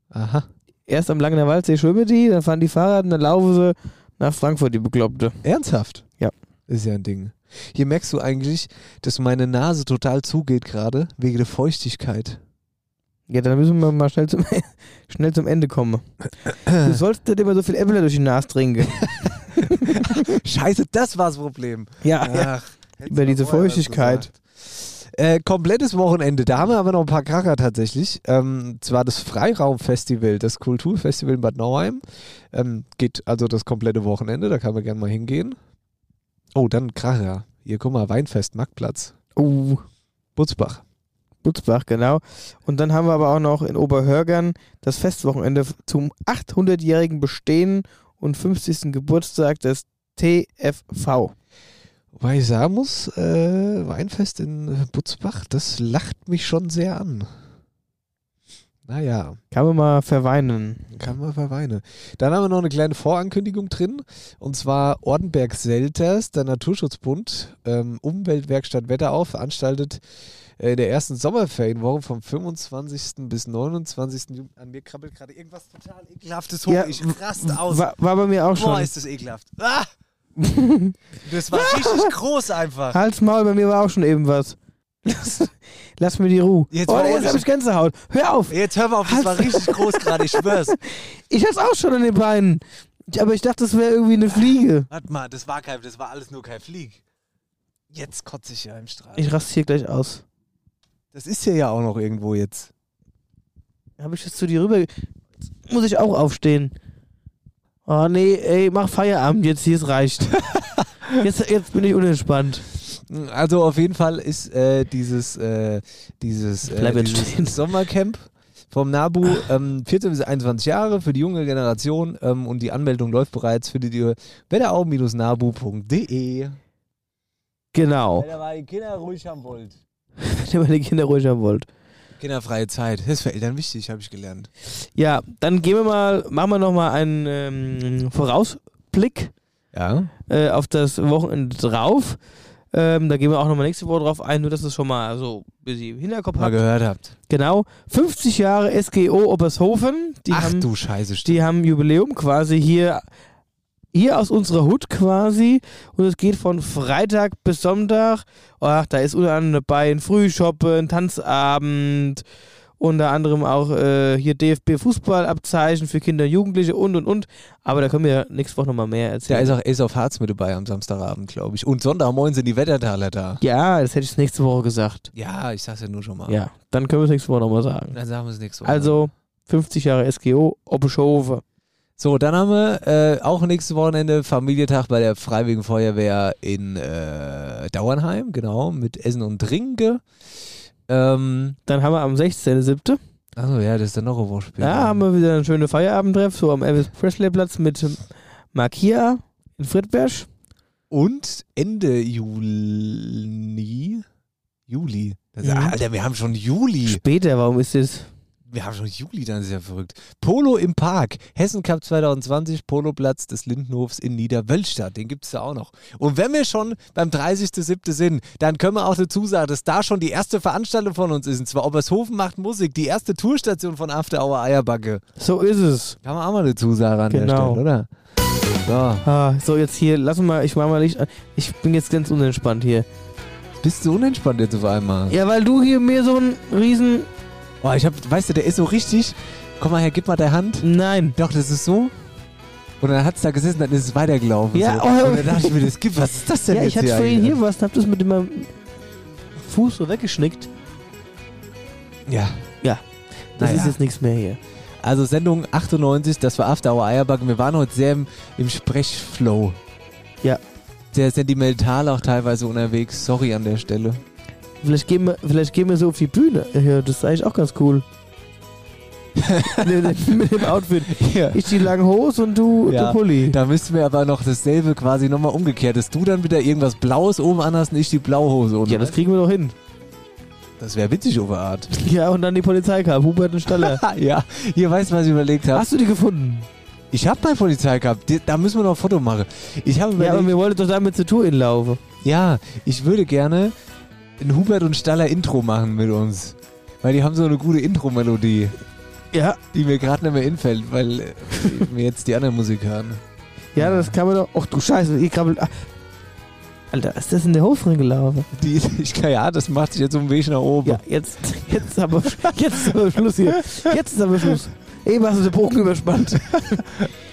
Aha. Erst am Langener Waldsee schwimmen die, dann fahren die Fahrrad und dann laufen sie nach Frankfurt, die Bekloppte. Ernsthaft? Ja. Ist ja ein Ding. Hier merkst du eigentlich, dass meine Nase total zugeht gerade, wegen der Feuchtigkeit. Ja, dann müssen wir mal schnell zum, schnell zum Ende kommen. Du sollst nicht immer so viel Äpfel durch die Nase trinken. Scheiße, das war das Problem. Ja, ja. Ach, hättest Über diese Feuchtigkeit. Äh, komplettes Wochenende. Da haben wir aber noch ein paar Kracher tatsächlich. Ähm, zwar das Freiraumfestival, das Kulturfestival in Bad Nauheim. Ähm, geht also das komplette Wochenende. Da kann man gerne mal hingehen. Oh, dann Kracher. Hier, guck mal, Weinfest, Marktplatz. Uh, Butzbach. Butzbach, genau. Und dann haben wir aber auch noch in Oberhörgern das Festwochenende zum 800-jährigen Bestehen und 50. Geburtstag des TFV. Wobei ich sagen muss, äh, Weinfest in Butzbach, das lacht mich schon sehr an. Naja, Kann man mal verweinen. kann man verweinen. Dann haben wir noch eine kleine Vorankündigung drin. Und zwar Ordenberg-Selters, der Naturschutzbund, ähm, Umweltwerkstatt Wetterauf, veranstaltet äh, der ersten Sommerferienwoche vom 25. bis 29. Juni. An mir krabbelt gerade irgendwas total ekelhaftes hoch. Ja, ich raste aus. War, war bei mir auch Boah, schon. ist das ekelhaft. Ah! das war richtig groß einfach. Hals, Maul, bei mir war auch schon eben was. Lass, lass mir die Ruhe. Jetzt oh, war jetzt habe ich Gänsehaut. Hör auf. Jetzt hör mal auf, das war richtig groß gerade, ich schwör's. Ich hab's auch schon an den Beinen. Aber ich dachte, das wäre irgendwie eine Fliege. Warte mal, das war kein, das war alles nur kein Flieg. Jetzt kotze ich ja im Strahl. Ich raste hier gleich aus. Das ist hier ja auch noch irgendwo jetzt. Habe ich jetzt zu dir rüber. Jetzt muss ich auch aufstehen. Oh nee, ey, mach Feierabend jetzt, hier es reicht. jetzt, jetzt bin ich unentspannt. Also auf jeden Fall ist äh, dieses, äh, dieses, Bleib äh, dieses Sommercamp vom NABU ähm, 14 bis 21 Jahre für die junge Generation ähm, und die Anmeldung läuft bereits für die wetterau-nabu.de. Genau. Wenn ihr mal die Kinder ruhig haben wollt. Wenn ihr meine Kinder ruhig haben wollt. Kinderfreie Zeit, das ist für Eltern wichtig, habe ich gelernt. Ja, dann gehen wir mal, machen wir nochmal einen ähm, Vorausblick Ja. äh, auf das Wochenende drauf. Ähm, da gehen wir auch nochmal nächste Woche drauf ein, nur dass es schon mal so ein bisschen im Hinterkopf Mal habt. gehört habt. Genau. 50 Jahre SGO Obershofen. Die Ach haben, du Scheiße, Die haben Jubiläum quasi hier, hier aus unserer Hut quasi. Und es geht von Freitag bis Sonntag. Ach, da ist unter anderem dabei ein Frühshoppen, Tanzabend. Unter anderem auch äh, hier DFB-Fußballabzeichen für Kinder und Jugendliche und und und. Aber da können wir nächste Woche nochmal mehr Da erzählen. ist auch Ace of Hearts mit dabei am Samstagabend, glaube ich. Und Sonntagmorgen sind die Wettertaler da. ja, das hätte ich nächste Woche gesagt. Ja, ich sag's ja nur schon mal. Ja, dann können wir es nächste Woche nochmal sagen. Dann sagen wir es nächste Woche. Also 50 Jahre SGO, Obershofen. So, dann haben wir äh, auch nächstes Wochenende Familientag bei der Freiwilligen Feuerwehr in äh, Dauernheim, genau, mit Essen und Trinke. Ähm, Dann haben wir am 16.07. achso, ja, das ist dann noch eine Woche später. Ja, haben wir wieder einen schönen Feierabendtreff, so am Elvis Presley Platz mit Markia in Friedberg. Und Ende Juli. Juli. Das, Mhm. Alter, wir haben schon Juli. Später, warum ist das? Wir haben schon Juli, dann ist ja verrückt. Polo im Park. Hessen Cup 2020, Poloplatz des Lindenhofs in Niederwölstadt. Den gibt es da auch noch. Und wenn wir schon beim 30.07. sind, dann können wir auch dazu sagen, dass da schon die erste Veranstaltung von uns ist. Und zwar Obershofen macht Musik, die erste Tourstation von After Hour Eierbacke. So ist es. Kann man auch mal dazu sagen an der Genau. Stelle, oder? So, Ah, so, jetzt hier, lass mal, ich mach mal Licht an. Ich bin jetzt ganz unentspannt hier. bist du unentspannt jetzt auf einmal? Ja, weil du hier mir so einen riesen. Oh, ich hab, weißt du, der ist so richtig. Komm mal her, gib mal deine Hand. Nein. Doch, das ist so. Und dann hat es da gesessen, dann ist es weitergelaufen. Ja, so. oh, Und dann dachte ich mir, das gibt, was ist das denn Ja, jetzt ich hatte vorhin hier was und hab das mit meinem Fuß so weggeschnickt. Ja. Das Naja. ist jetzt nichts mehr hier. Also Sendung 98, das war After Hour Eierbacken. Wir waren heute sehr im, im Sprechflow. Ja. Sehr sentimental auch teilweise unterwegs. Sorry an der Stelle. Vielleicht gehen wir, vielleicht gehen wir so auf die Bühne. Ja, das ist eigentlich auch ganz cool. mit, dem- Outfit. Ja. Ich die langen Hose und du, Ja. du Pulli. Da müssten wir aber noch dasselbe quasi nochmal umgekehrt. Dass du dann wieder irgendwas Blaues oben anhast und ich die Blauhose. unten. Ja, das kriegen wir doch hin. das wäre witzig auf eine Art. Ja, und dann die Polizei kam, Hubert und Staller. ja, hier weißt du, was ich überlegt habe. Hast du die gefunden? Ich habe bei Polizei gehabt. Da müssen wir noch ein Foto machen. Ich habe Ja, aber wir wollten doch damit zur Tour hinlaufen. Ja, ich würde gerne ein Hubert und Staller Intro machen mit uns. Weil die haben so eine gute Intro-Melodie, Ja. die mir gerade nicht mehr infällt, weil äh, wir jetzt die andere Musik hören. Ja, das kann man doch. Ach du Scheiße, hier krabbelt. Ah. Alter, ist das in der Hose gelaufen? Die, ich, ja, das macht sich jetzt um den Weg nach oben. Ja, jetzt, jetzt, ist aber, jetzt ist aber Schluss hier. Jetzt ist aber Schluss. Eben hast du den Bogen überspannt.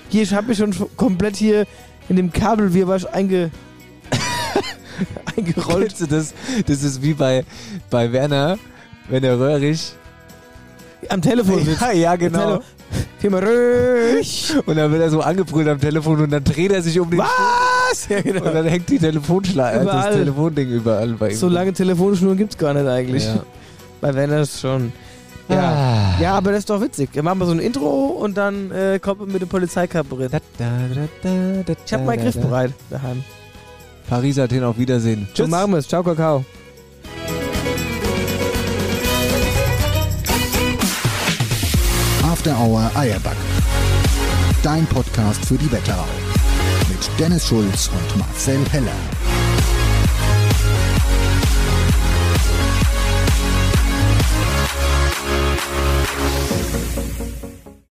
Hier, ich hab mich schon komplett hier in dem Kabel, wie war ich einge, eingerollt. Kennst du das? Das ist wie bei, bei Werner, wenn der Röhrig. Am Telefon sitzt. Ja, ja, genau. Firma Rösch. Und dann wird er so angebrüllt am Telefon und dann dreht er sich um den Was? Ja, Stuhl und dann hängt die Telefonschleife, das Überall. Telefonding überall bei ihm. So lange Telefonschnuren gibt's gar nicht eigentlich. Ja. Bei Werner ist schon. Ja. Ah. Ja, aber das ist doch witzig. Dann machen wir so ein Intro und dann äh, kommt man mit dem Polizeikabarett. Ich hab meinen Griff bereit daheim. Paris, Athen, auf Wiedersehen. So machen wir es. Ciao, Kakao. After Hour Eierbacke. Dein Podcast für die Wetterau. Mit Dennis Schulz und Marcel Heller.